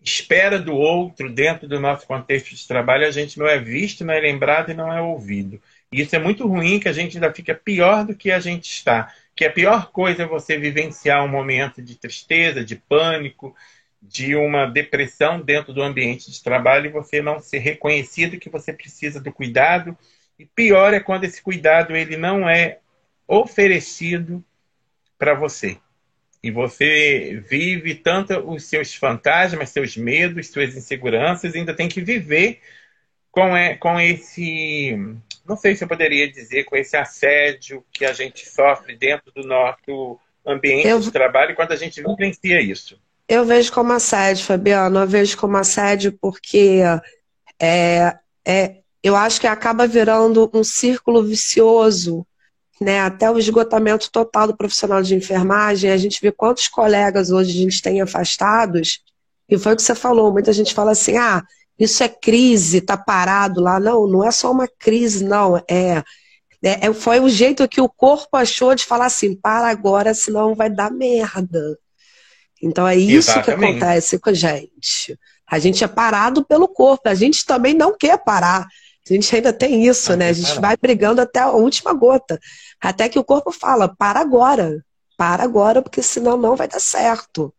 espera do outro dentro do nosso contexto de trabalho, a gente não é visto, não é lembrado e não é ouvido. E isso é muito ruim, que a gente ainda fica pior do que a gente está. Que a pior coisa é você vivenciar um momento de tristeza, de pânico, de uma depressão dentro do ambiente de trabalho e você não ser reconhecido que você precisa do cuidado. E pior é quando esse cuidado ele não é oferecido para você. E você vive tanto os seus fantasmas, seus medos, suas inseguranças, e ainda tem que viver com, com esse, não sei se eu poderia dizer, com esse assédio que a gente sofre dentro do nosso ambiente eu... de trabalho quando a gente vivencia isso. Eu vejo como assédio, Fabiano. Eu vejo como assédio porque é, é, eu acho que acaba virando um círculo vicioso, né? Até o esgotamento total do profissional de enfermagem. A gente vê quantos colegas hoje a gente tem afastados. E foi o que você falou. Muita gente fala assim: ah, isso é crise, tá parado lá. Não, não é só uma crise, não. É, é, é foi o jeito que o corpo achou de falar assim: para agora, senão vai dar merda. Então é isso Exatamente. que acontece com a gente. A gente é parado pelo corpo, a gente também não quer parar. A gente ainda tem isso, não né? A gente parar. vai brigando até a última gota. Até que o corpo fala: para agora, para agora, porque senão não vai dar certo.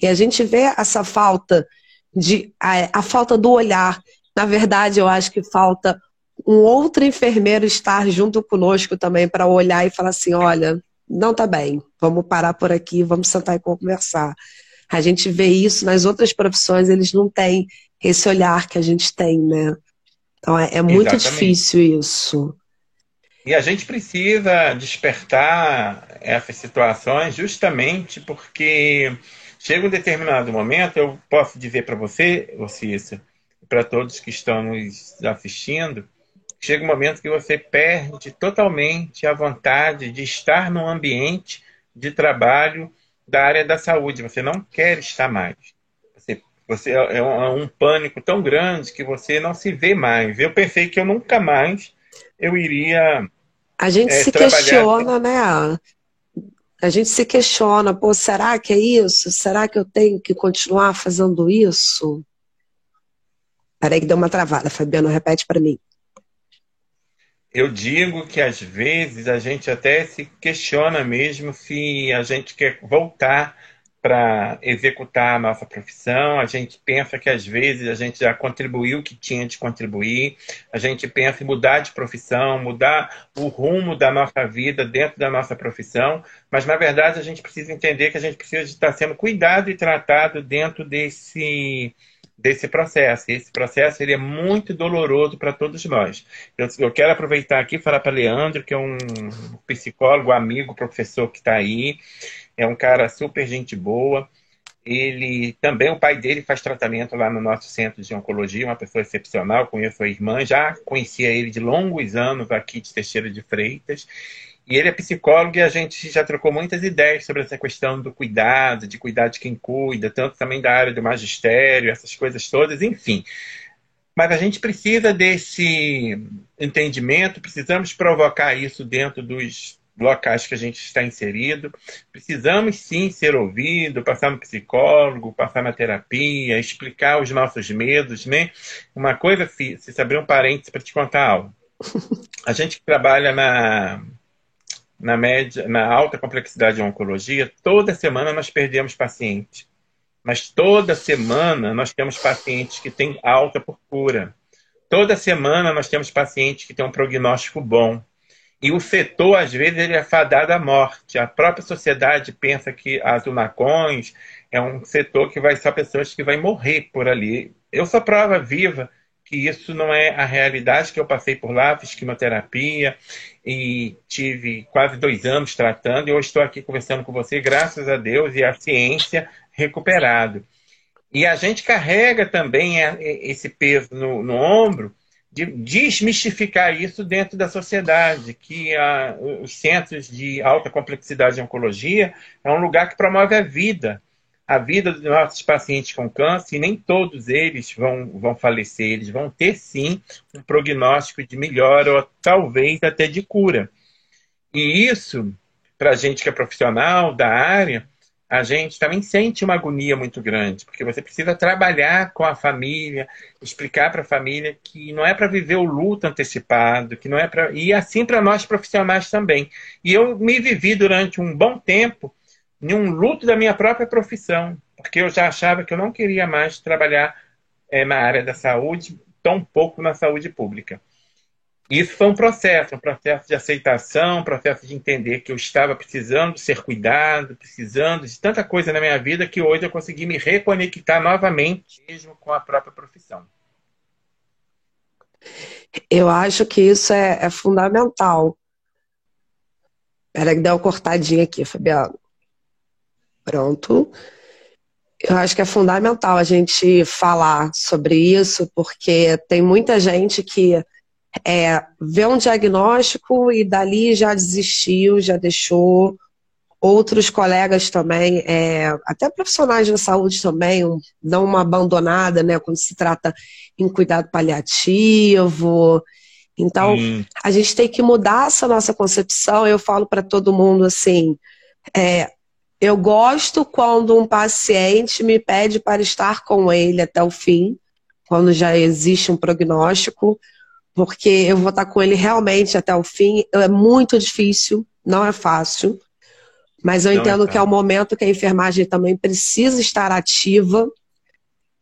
E a gente vê essa falta de a, a falta do olhar. Na verdade, eu acho que falta um outro enfermeiro estar junto conosco também para olhar e falar assim: olha, não está bem, vamos parar por aqui, vamos sentar e conversar. A gente vê isso nas outras profissões, eles não têm esse olhar que a gente tem, né? Então é, é muito Exatamente. difícil isso. E a gente precisa despertar essas situações justamente porque chega um determinado momento, eu posso dizer para você, Cícero, para todos que estão nos assistindo, chega um momento que você perde totalmente a vontade de estar num ambiente de trabalho da área da saúde. Você não quer estar mais. Você, você é, um, é um pânico tão grande que você não se vê mais. Eu pensei que eu nunca mais eu iria. A gente é, se questiona, né? A gente se questiona, pô, será que é isso? Será que eu tenho que continuar fazendo isso? Peraí que deu uma travada, Fabiano, repete para mim eu digo que às vezes a gente até se questiona mesmo se a gente quer voltar para executar a nossa profissão, a gente pensa que às vezes a gente já contribuiu o que tinha de contribuir, a gente pensa em mudar de profissão, mudar o rumo da nossa vida dentro da nossa profissão, mas na verdade a gente precisa entender que a gente precisa estar sendo cuidado e tratado dentro desse desse processo. Esse processo ele é muito doloroso para todos nós. Eu, eu, quero aproveitar aqui e falar para Leandro, que é um psicólogo, amigo, professor que está aí. É um cara super gente boa. Ele também, o pai dele faz tratamento lá no nosso centro de oncologia, uma pessoa excepcional. Conheço a irmã, já conhecia ele de longos anos aqui de Teixeira de Freitas. E ele é psicólogo e a gente já trocou muitas ideias sobre essa questão do cuidado, de cuidar de quem cuida, tanto também da área do magistério, essas coisas todas, enfim. Mas a gente precisa desse entendimento, precisamos provocar isso dentro dos locais que a gente está inserido. Precisamos sim ser ouvido, passar no psicólogo, passar na terapia, explicar os nossos medos, né? Uma coisa, se, se abrir um parênteses para te contar algo. A gente que trabalha na na média, na alta complexidade de oncologia, toda semana nós perdemos pacientes. Mas toda semana nós temos pacientes que têm alta por cura. Toda semana nós temos pacientes que têm um prognóstico bom. E o setor, às vezes, ele é fadado à morte. A própria sociedade pensa que as UNACONs é um setor que vai só pessoas que vão morrer por ali. Eu sou prova viva que isso não é a realidade que eu passei por lá, fiz quimioterapia e tive quase dois anos tratando, e hoje estou aqui conversando com você, graças a Deus e a ciência recuperado. E a gente carrega também esse peso no, no ombro de desmistificar isso dentro da sociedade, que a, os centros de alta complexidade de oncologia é um lugar que promove a vida, a vida dos nossos pacientes com câncer, e nem todos eles vão, vão falecer, eles vão ter sim um prognóstico de melhora ou talvez até de cura. E isso para a gente que é profissional da área, a gente também sente uma agonia muito grande, porque você precisa trabalhar com a família, explicar para a família que não é para viver o luto antecipado, que não é para e assim para nós profissionais também. E eu me vivi durante um bom tempo em um luto da minha própria profissão, porque eu já achava que eu não queria mais trabalhar é, na área da saúde, tão pouco na saúde pública. Isso foi um processo, um processo de aceitação, um processo de entender que eu estava precisando ser cuidado, precisando de tanta coisa na minha vida que hoje eu consegui me reconectar novamente mesmo com a própria profissão. Eu acho que isso é, é fundamental. Espera que deu uma cortadinha aqui, Fabiano. Pronto. Eu acho que é fundamental a gente falar sobre isso, porque tem muita gente que é, vê um diagnóstico e dali já desistiu, já deixou. Outros colegas também, é, até profissionais da saúde também, dão uma abandonada, né, quando se trata em cuidado paliativo. Então, hum. a gente tem que mudar essa nossa concepção. Eu falo para todo mundo assim: é, eu gosto quando um paciente me pede para estar com ele até o fim, quando já existe um prognóstico, porque eu vou estar com ele realmente até o fim. É muito difícil, não é fácil, mas eu não é entendo é que é o momento que a enfermagem também precisa estar ativa.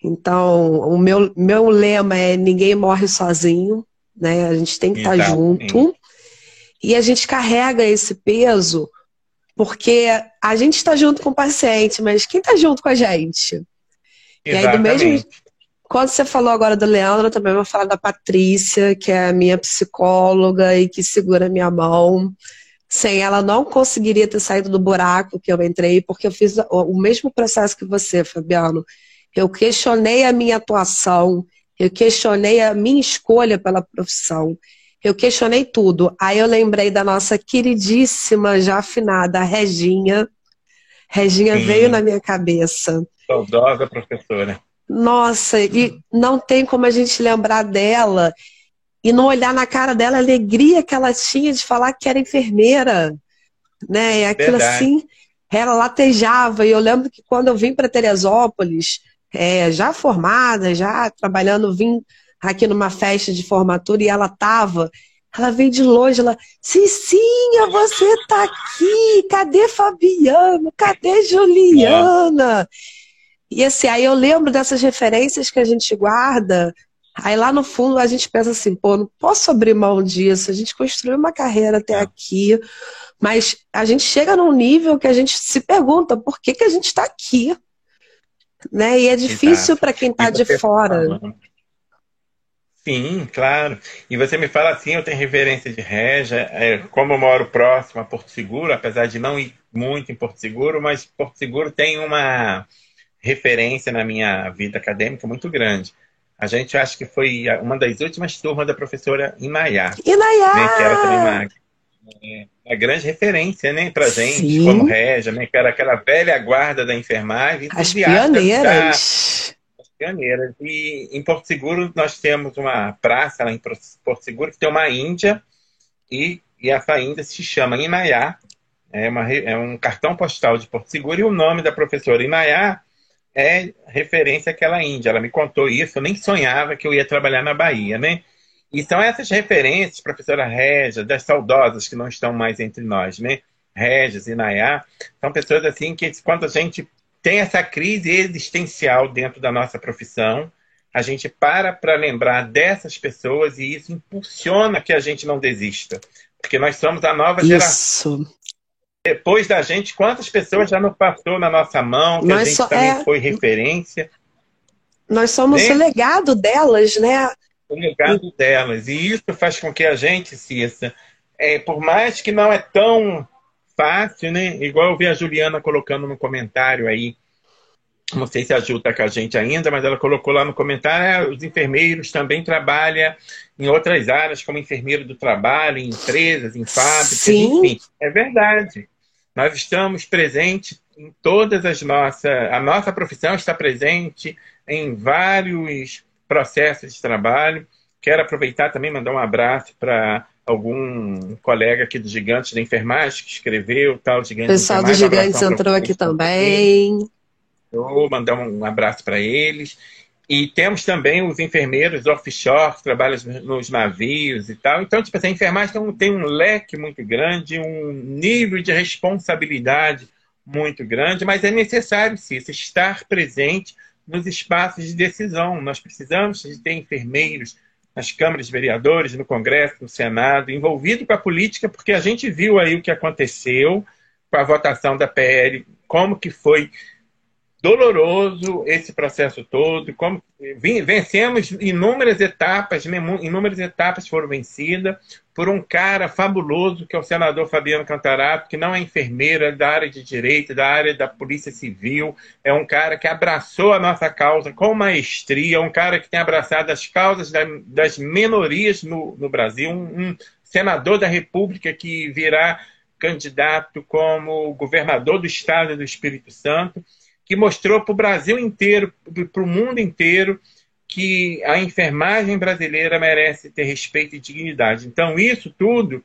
Então, o meu, meu lema é ninguém morre sozinho, né? A gente tem que estar junto. Sim. E a gente carrega esse peso porque a gente está junto com o paciente, mas quem está junto com a gente? Exatamente. E aí, do mesmo. Quando você falou agora do Leandro, eu também vou falar da Patrícia, que é a minha psicóloga e que segura minha mão. Sem ela, não conseguiria ter saído do buraco que eu entrei, porque eu fiz o mesmo processo que você, Fabiano. Eu questionei a minha atuação, eu questionei a minha escolha pela profissão. Eu questionei tudo. Aí eu lembrei da nossa queridíssima, já afinada, Reginha. Reginha Sim. veio na minha cabeça. Saudosa professora. Nossa, e não tem como a gente lembrar dela e não olhar na cara dela a alegria que ela tinha de falar que era enfermeira. Né? E aquilo Verdade. assim, ela latejava. E eu lembro que quando eu vim para Teresópolis, é, já formada, já trabalhando, vim aqui numa festa de formatura e ela tava. Ela veio de longe, ela, Cicinha, você tá aqui, cadê Fabiano? Cadê Juliana? E assim, aí eu lembro dessas referências que a gente guarda, aí lá no fundo a gente pensa assim, pô, não posso abrir mão disso, a gente construiu uma carreira até é. aqui, mas a gente chega num nível que a gente se pergunta por que, que a gente está aqui. Né? E é difícil para quem está de fora. Fala, Sim, claro. E você me fala assim, eu tenho reverência de Regia, é, como eu moro próximo a Porto Seguro, apesar de não ir muito em Porto Seguro, mas Porto Seguro tem uma referência na minha vida acadêmica muito grande. A gente acho que foi uma das últimas turmas da professora Inayá. Inayá! Né, que era também uma, é, uma grande referência né, para gente, Sim. como Regia, né, que era aquela velha guarda da enfermagem. As pioneiras. Pioneiras. E em Porto Seguro nós temos uma praça lá em Porto Seguro que tem uma Índia e, e essa Índia se chama Inayá. É, uma, é um cartão postal de Porto Seguro e o nome da professora Inayá é referência àquela Índia. Ela me contou isso, eu nem sonhava que eu ia trabalhar na Bahia, né? E são essas referências, professora Régia, das saudosas que não estão mais entre nós, né? Régias e Nayá, são pessoas assim que quando a gente tem essa crise existencial dentro da nossa profissão. A gente para para lembrar dessas pessoas e isso impulsiona que a gente não desista. Porque nós somos a nova isso. geração. Depois da gente, quantas pessoas já não passou na nossa mão, que nós a gente so, também é... foi referência. Nós somos né? o legado delas, né? O legado delas. E isso faz com que a gente, Cissa, é, por mais que não é tão fácil, né? Igual eu vi a Juliana colocando no comentário aí. Não sei se a Ju está com a gente ainda, mas ela colocou lá no comentário: ah, os enfermeiros também trabalham em outras áreas, como enfermeiro do trabalho, em empresas, em fábricas, Sim. enfim. É verdade. Nós estamos presentes em todas as nossas. A nossa profissão está presente em vários processos de trabalho. Quero aproveitar também mandar um abraço para algum colega aqui do Gigantes da Enfermagem que escreveu tal Gigante. O pessoal do Gigantes entrou aqui também. Vou mandar um abraço para eles. E temos também os enfermeiros offshore que trabalham nos navios e tal. Então, tipo assim, a enfermagem tem um leque muito grande, um nível de responsabilidade muito grande, mas é necessário, sim, estar presente nos espaços de decisão. Nós precisamos de ter enfermeiros nas câmaras de vereadores, no Congresso, no Senado, envolvido com a política, porque a gente viu aí o que aconteceu com a votação da PL, como que foi doloroso esse processo todo. Como, vencemos inúmeras etapas, inúmeras etapas foram vencidas por um cara fabuloso que é o senador Fabiano Cantarato, que não é enfermeira da área de direito, da área da polícia civil, é um cara que abraçou a nossa causa com maestria, um cara que tem abraçado as causas das minorias no, no Brasil, um, um senador da República que virá candidato como governador do estado do Espírito Santo que mostrou para o Brasil inteiro, para o mundo inteiro, que a enfermagem brasileira merece ter respeito e dignidade. Então, isso tudo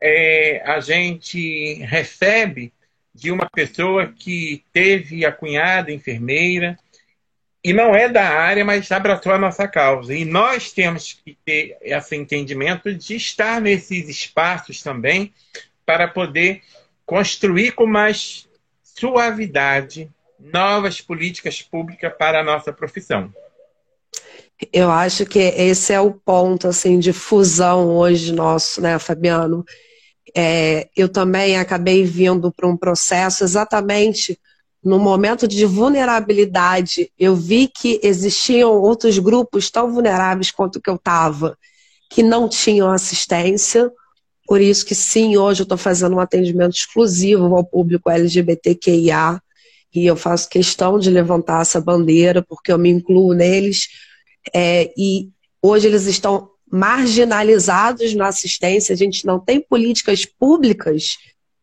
é, a gente recebe de uma pessoa que teve a cunhada enfermeira e não é da área, mas abraçou a nossa causa. E nós temos que ter esse entendimento de estar nesses espaços também para poder construir com mais suavidade novas políticas públicas para a nossa profissão. Eu acho que esse é o ponto assim de fusão hoje nosso, né, Fabiano? É, eu também acabei vindo para um processo exatamente no momento de vulnerabilidade. Eu vi que existiam outros grupos tão vulneráveis quanto que eu estava, que não tinham assistência. Por isso que sim, hoje eu estou fazendo um atendimento exclusivo ao público LGBTQIA e eu faço questão de levantar essa bandeira, porque eu me incluo neles, é, e hoje eles estão marginalizados na assistência, a gente não tem políticas públicas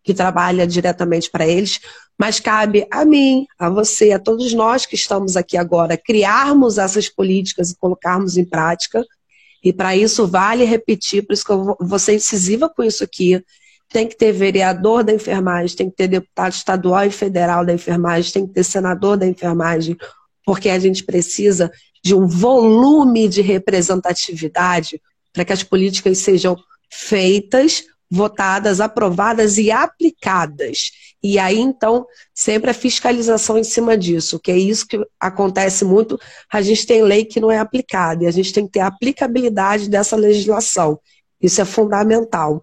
que trabalham diretamente para eles, mas cabe a mim, a você, a todos nós que estamos aqui agora, criarmos essas políticas e colocarmos em prática. E para isso vale repetir, por isso que eu vou ser incisiva com isso aqui tem que ter vereador da enfermagem, tem que ter deputado estadual e federal da enfermagem, tem que ter senador da enfermagem, porque a gente precisa de um volume de representatividade para que as políticas sejam feitas, votadas, aprovadas e aplicadas. E aí, então, sempre a fiscalização em cima disso, que é isso que acontece muito. A gente tem lei que não é aplicada e a gente tem que ter aplicabilidade dessa legislação. Isso é fundamental.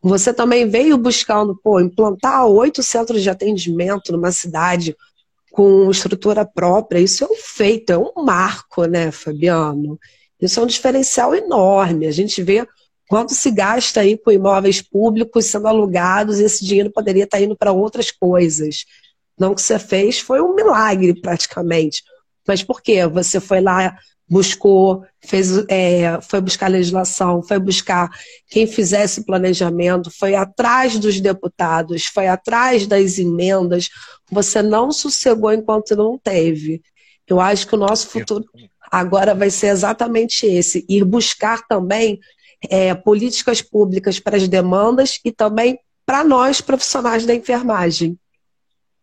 Você também veio buscando, pô, implantar oito centros de atendimento numa cidade com estrutura própria. Isso é um feito, é um marco, né, Fabiano? Isso é um diferencial enorme. A gente vê quanto se gasta aí com imóveis públicos sendo alugados e esse dinheiro poderia estar indo para outras coisas. Não que você fez foi um milagre praticamente. Mas por quê? Você foi lá buscou, fez, é, foi buscar legislação, foi buscar quem fizesse planejamento, foi atrás dos deputados, foi atrás das emendas. Você não sossegou enquanto não teve. Eu acho que o nosso futuro agora vai ser exatamente esse: ir buscar também é, políticas públicas para as demandas e também para nós, profissionais da enfermagem.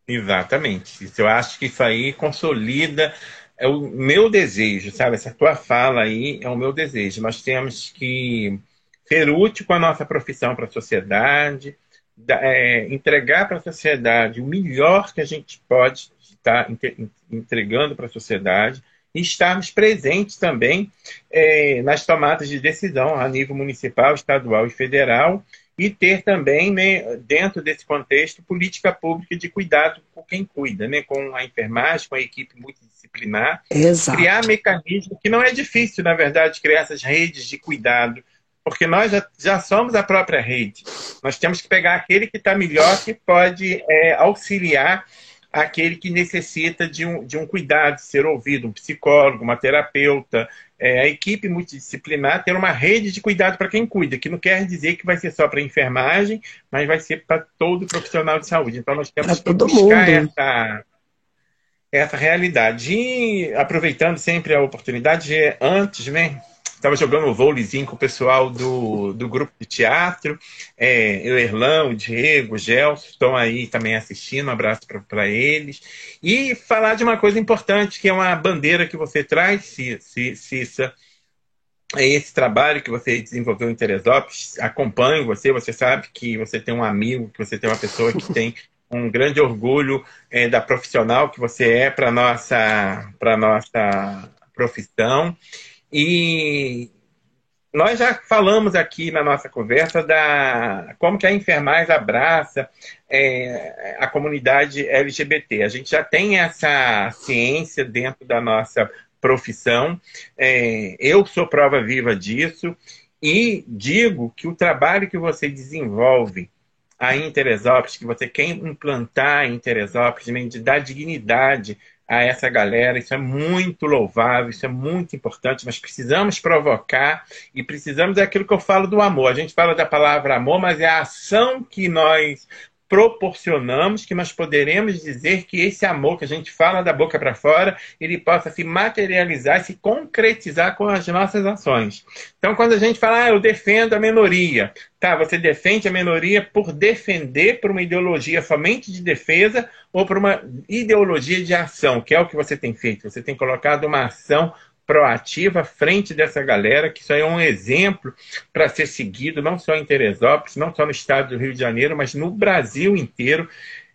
Exatamente. Eu acho que isso aí consolida é o meu desejo, sabe? Essa tua fala aí é o meu desejo. Nós temos que ser útil com a nossa profissão para a sociedade, é, entregar para a sociedade o melhor que a gente pode estar entregando para a sociedade e estarmos presentes também é, nas tomadas de decisão a nível municipal, estadual e federal e ter também, né, dentro desse contexto, política pública de cuidado com quem cuida, né, com a enfermagem, com a equipe multidisciplinar, Exato. criar mecanismos que não é difícil, na verdade, criar essas redes de cuidado, porque nós já, já somos a própria rede. Nós temos que pegar aquele que está melhor, que pode é, auxiliar aquele que necessita de um, de um cuidado, de ser ouvido, um psicólogo, uma terapeuta, é, a equipe multidisciplinar ter uma rede de cuidado para quem cuida, que não quer dizer que vai ser só para enfermagem, mas vai ser para todo profissional de saúde. Então nós temos que buscar essa, essa realidade. E aproveitando sempre a oportunidade, antes, né, estava jogando vôleizinho com o pessoal do, do grupo de teatro. É, eu, Erlão, o Diego, o Gelson estão aí também assistindo. Um abraço para eles. E falar de uma coisa importante, que é uma bandeira que você traz, Cissa. É esse trabalho que você desenvolveu em Teresópolis. Acompanho você, você sabe que você tem um amigo, que você tem uma pessoa que tem um grande orgulho é, da profissional que você é para nossa para nossa profissão e nós já falamos aqui na nossa conversa da como que a enfermagem abraça é, a comunidade LGBT. A gente já tem essa ciência dentro da nossa profissão. É, eu sou prova viva disso e digo que o trabalho que você desenvolve aí em Teresópolis, que você quer implantar em Teresópolis, de dar dignidade a essa galera. Isso é muito louvável, isso é muito importante. Nós precisamos provocar e precisamos daquilo que eu falo do amor. A gente fala da palavra amor, mas é a ação que nós proporcionamos que nós poderemos dizer que esse amor que a gente fala da boca para fora, ele possa se materializar, se concretizar com as nossas ações. Então, quando a gente fala, ah, eu defendo a minoria, tá, você defende a minoria por defender por uma ideologia somente de defesa ou por uma ideologia de ação, que é o que você tem feito. Você tem colocado uma ação proativa frente dessa galera, que isso aí é um exemplo para ser seguido, não só em Teresópolis, não só no estado do Rio de Janeiro, mas no Brasil inteiro,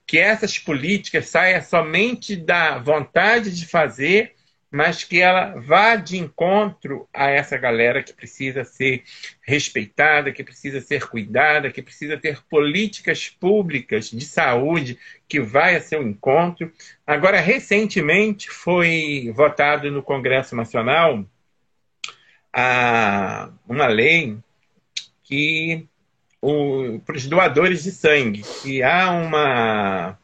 que essas políticas saiam somente da vontade de fazer mas que ela vá de encontro a essa galera que precisa ser respeitada, que precisa ser cuidada, que precisa ter políticas públicas de saúde que vai a seu encontro. Agora, recentemente foi votado no Congresso Nacional a, uma lei que para os doadores de sangue, que há uma,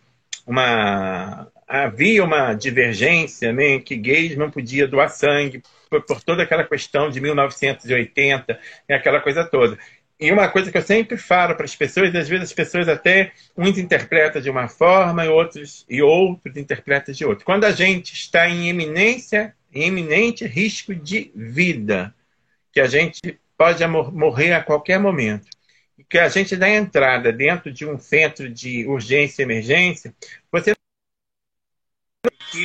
uma havia uma divergência, né, que gays não podia doar sangue por, por toda aquela questão de 1980 e aquela coisa toda. E uma coisa que eu sempre falo para as pessoas, às vezes as pessoas até uns interpretam de uma forma e outros e outros interpretam de outra. Quando a gente está em eminência, em eminente risco de vida, que a gente pode morrer a qualquer momento, e que a gente dá entrada dentro de um centro de urgência e emergência, você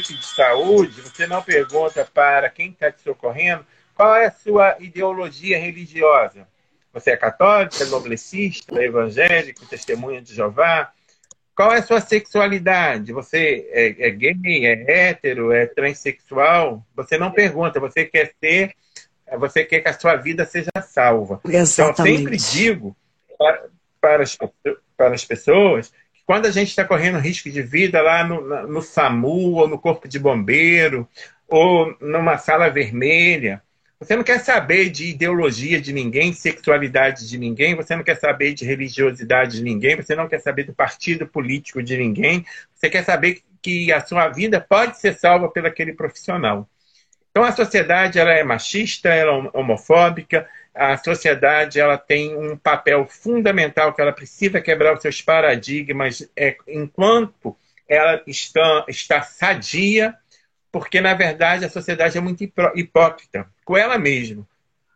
de saúde, você não pergunta para quem está te socorrendo qual é a sua ideologia religiosa. Você é católico, é noblecista, é evangélico, testemunha de Jeová? Qual é a sua sexualidade? Você é, é gay, é hétero, é transexual? Você não pergunta, você quer ser, você quer que a sua vida seja salva. Exatamente. Então, eu sempre digo para, para, as, para as pessoas quando a gente está correndo risco de vida lá no, no SAMU, ou no Corpo de Bombeiro, ou numa sala vermelha, você não quer saber de ideologia de ninguém, sexualidade de ninguém, você não quer saber de religiosidade de ninguém, você não quer saber do partido político de ninguém, você quer saber que a sua vida pode ser salva pelo aquele profissional. Então a sociedade ela é machista, ela é homofóbica, a sociedade ela tem um papel fundamental que ela precisa quebrar os seus paradigmas é, enquanto ela está, está sadia, porque na verdade a sociedade é muito hipócrita com ela mesma.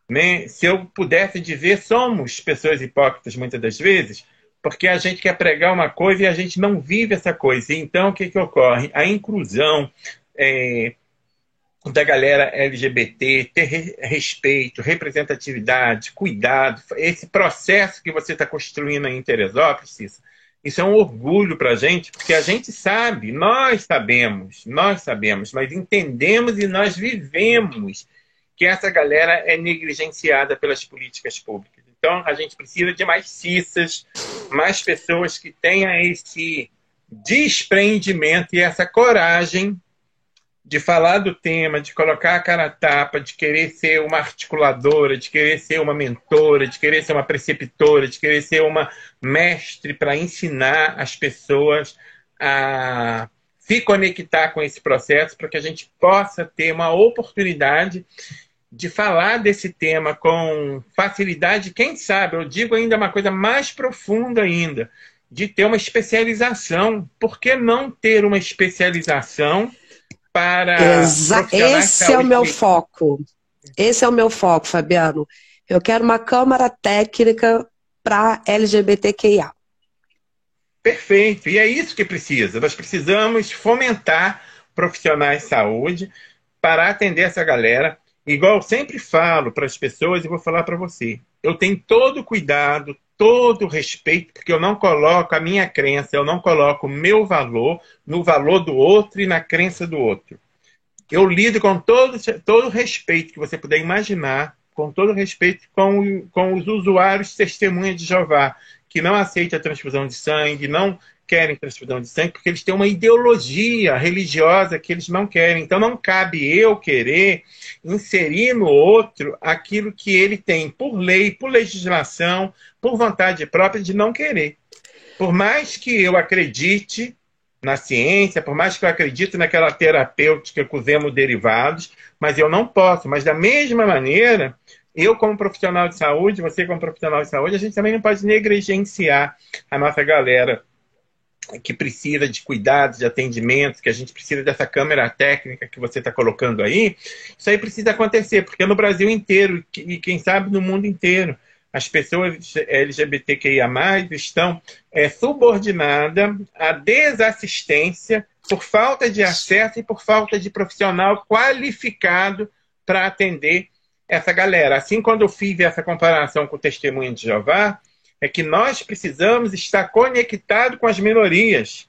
Né? Se eu pudesse dizer, somos pessoas hipócritas muitas das vezes, porque a gente quer pregar uma coisa e a gente não vive essa coisa. Então, o que, que ocorre? A inclusão, é, da galera LGBT, ter respeito, representatividade, cuidado, esse processo que você está construindo em Teresópolis, Cissa, isso é um orgulho para a gente, porque a gente sabe, nós sabemos, nós sabemos, mas entendemos e nós vivemos que essa galera é negligenciada pelas políticas públicas. Então, a gente precisa de mais cissas, mais pessoas que tenham esse desprendimento e essa coragem de falar do tema, de colocar a cara a tapa, de querer ser uma articuladora, de querer ser uma mentora, de querer ser uma preceptora, de querer ser uma mestre para ensinar as pessoas a se conectar com esse processo para que a gente possa ter uma oportunidade de falar desse tema com facilidade, quem sabe, eu digo ainda uma coisa mais profunda ainda, de ter uma especialização. Por que não ter uma especialização? Para. Exa Esse é o meu foco. Esse é o meu foco, Fabiano. Eu quero uma câmara técnica para LGBTQIA. Perfeito. E é isso que precisa. Nós precisamos fomentar profissionais de saúde para atender essa galera. Igual eu sempre falo para as pessoas e vou falar para você. Eu tenho todo cuidado, todo respeito, porque eu não coloco a minha crença, eu não coloco o meu valor no valor do outro e na crença do outro. Eu lido com todo, todo respeito que você puder imaginar, com todo respeito com, com os usuários testemunhas de Jeová, que não aceitam a transfusão de sangue, não querem transfusão de sangue, porque eles têm uma ideologia religiosa que eles não querem. Então não cabe eu querer inserir no outro aquilo que ele tem por lei, por legislação, por vontade própria de não querer. Por mais que eu acredite na ciência, por mais que eu acredite naquela terapêutica com os hemoderivados, mas eu não posso. Mas da mesma maneira, eu como profissional de saúde, você como profissional de saúde, a gente também não pode negligenciar a nossa galera que precisa de cuidados, de atendimentos, que a gente precisa dessa câmera técnica que você está colocando aí, isso aí precisa acontecer, porque no Brasil inteiro e quem sabe no mundo inteiro, as pessoas LGBTQIA+, estão é, subordinadas à desassistência por falta de acesso e por falta de profissional qualificado para atender essa galera. Assim, quando eu fiz essa comparação com o Testemunho de Jeová, é que nós precisamos estar conectados com as minorias.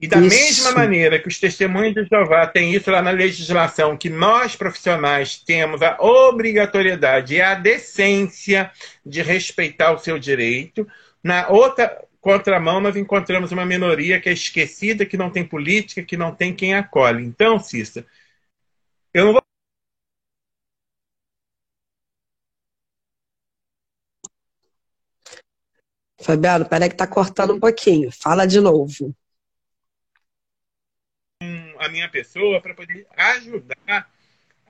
E da isso. mesma maneira que os testemunhos de Jeová têm isso lá na legislação, que nós profissionais temos a obrigatoriedade e a decência de respeitar o seu direito, na outra contramão nós encontramos uma minoria que é esquecida, que não tem política, que não tem quem acolhe. Então, Cissa, eu não vou Fabiano, peraí que tá cortando um pouquinho. Fala de novo. A minha pessoa para poder ajudar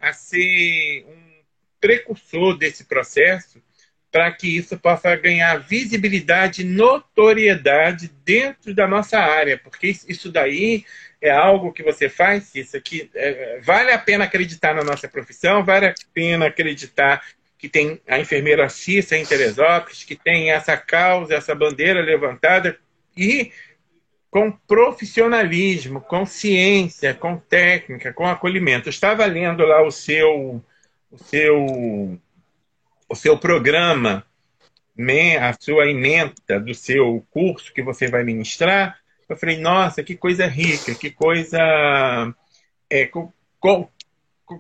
a ser um precursor desse processo para que isso possa ganhar visibilidade notoriedade dentro da nossa área, porque isso daí é algo que você faz, isso aqui é, vale a pena acreditar na nossa profissão, vale a pena acreditar que tem a enfermeira Cissa em Teresópolis, que tem essa causa, essa bandeira levantada e com profissionalismo, com ciência, com técnica, com acolhimento. Eu estava lendo lá o seu o seu o seu programa, né, a sua ementa do seu curso que você vai ministrar. Eu falei, nossa, que coisa rica, que coisa é,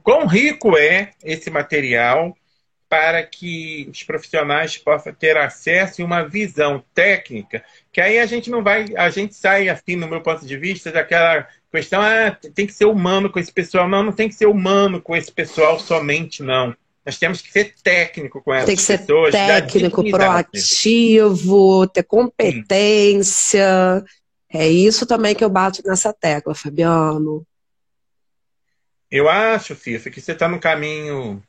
quão rico é esse material para que os profissionais possam ter acesso e uma visão técnica, que aí a gente não vai, a gente sai assim, no meu ponto de vista, daquela questão, ah, tem que ser humano com esse pessoal. Não, não tem que ser humano com esse pessoal somente, não. Nós temos que ser técnico com essas tem que ser pessoas. Técnico, proativo, ter competência. Sim. É isso também que eu bato nessa tecla, Fabiano. Eu acho, Cissa, que você está no caminho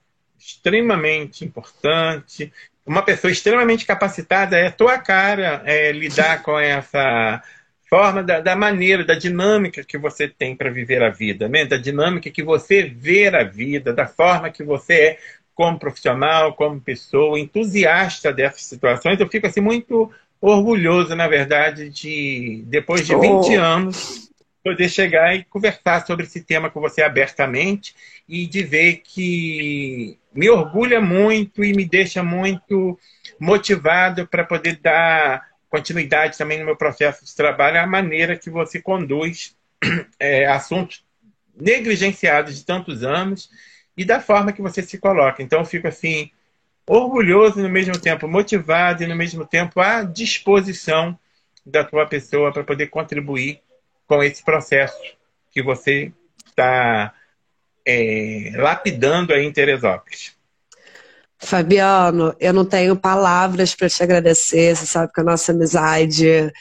extremamente importante. Uma pessoa extremamente capacitada é a tua cara é, lidar com essa forma da, da, maneira, da dinâmica que você tem para viver a vida, né? da dinâmica que você vê a vida, da forma que você é como profissional, como pessoa, entusiasta dessas situações. Eu fico assim muito orgulhoso, na verdade, de depois de 20 oh. anos poder chegar e conversar sobre esse tema com você abertamente e de ver que me orgulha muito e me deixa muito motivado para poder dar continuidade também no meu processo de trabalho, a maneira que você conduz é, assuntos negligenciados de tantos anos e da forma que você se coloca. Então, eu fico assim, orgulhoso no mesmo tempo, motivado e no mesmo tempo à disposição da tua pessoa para poder contribuir com esse processo que você está é, lapidando aí em Teresópolis. Fabiano, eu não tenho palavras para te agradecer, você sabe que a nossa amizade.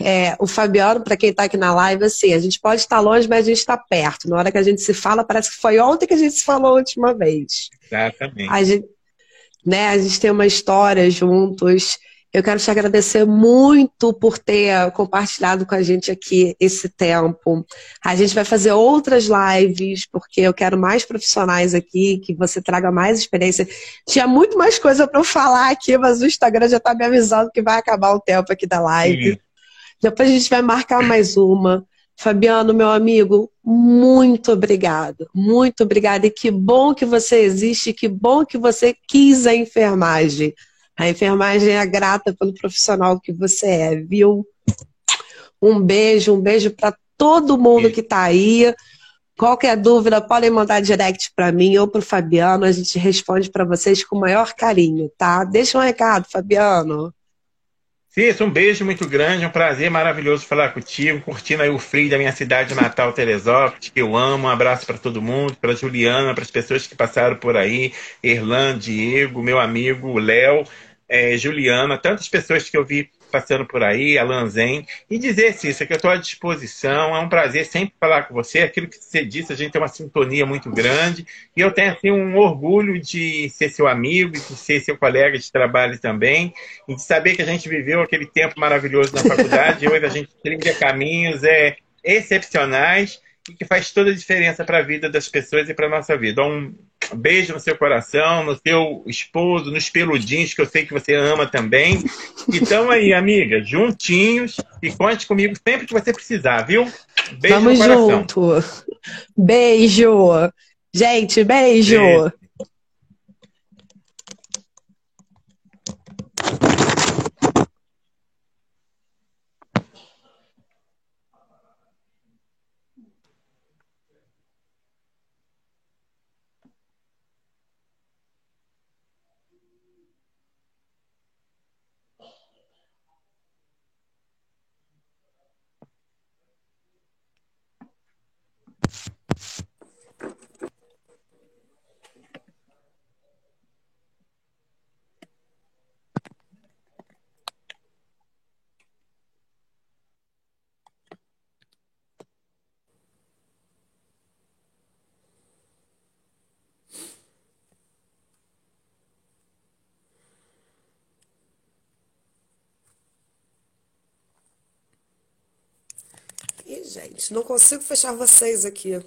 É, o Fabiano, para quem está aqui na live, assim, a gente pode estar longe, mas a gente está perto. Na hora que a gente se fala, parece que foi ontem que a gente se falou a última vez. Exatamente. A gente, né, a gente tem uma história juntos. Eu quero te agradecer muito por ter compartilhado com a gente aqui esse tempo. A gente vai fazer outras lives, porque eu quero mais profissionais aqui, que você traga mais experiência. Tinha muito mais coisa para eu falar aqui, mas o Instagram já está me avisando que vai acabar o tempo aqui da live. Sim. Depois a gente vai marcar mais uma. Fabiano, meu amigo, muito obrigado. Muito obrigada. E que bom que você existe, que bom que você quis a enfermagem. A enfermagem é grata pelo profissional que você é, viu? Um beijo, um beijo para todo mundo que está aí. Qualquer dúvida, podem mandar direct para mim ou para o Fabiano. A gente responde para vocês com o maior carinho, tá? Deixa um recado, Fabiano. Cícero, um beijo muito grande, um prazer maravilhoso falar contigo, curtindo aí o frio da minha cidade natal, Teresópolis, que eu amo. Um abraço para todo mundo, para Juliana, para as pessoas que passaram por aí, Erlan, Diego, meu amigo Léo é, Juliana, tantas pessoas que eu vi passando por aí, Alan e dizer, Cícero, que eu estou à disposição, é um prazer sempre falar com você, aquilo que você disse, a gente tem uma sintonia muito grande, e eu tenho, assim, um orgulho de ser seu amigo, de ser seu colega de trabalho também, e de saber que a gente viveu aquele tempo maravilhoso na faculdade, e hoje a gente trilha caminhos é, excepcionais, e que faz toda a diferença para a vida das pessoas e para a nossa vida. Um beijo no seu coração, no seu esposo, nos peludinhos, que eu sei que você ama também. Então aí, amiga, juntinhos e conte comigo sempre que você precisar, viu? Beijo Vamos no coração. junto. Beijo. Gente, beijo. beijo. Gente, não consigo fechar vocês aqui.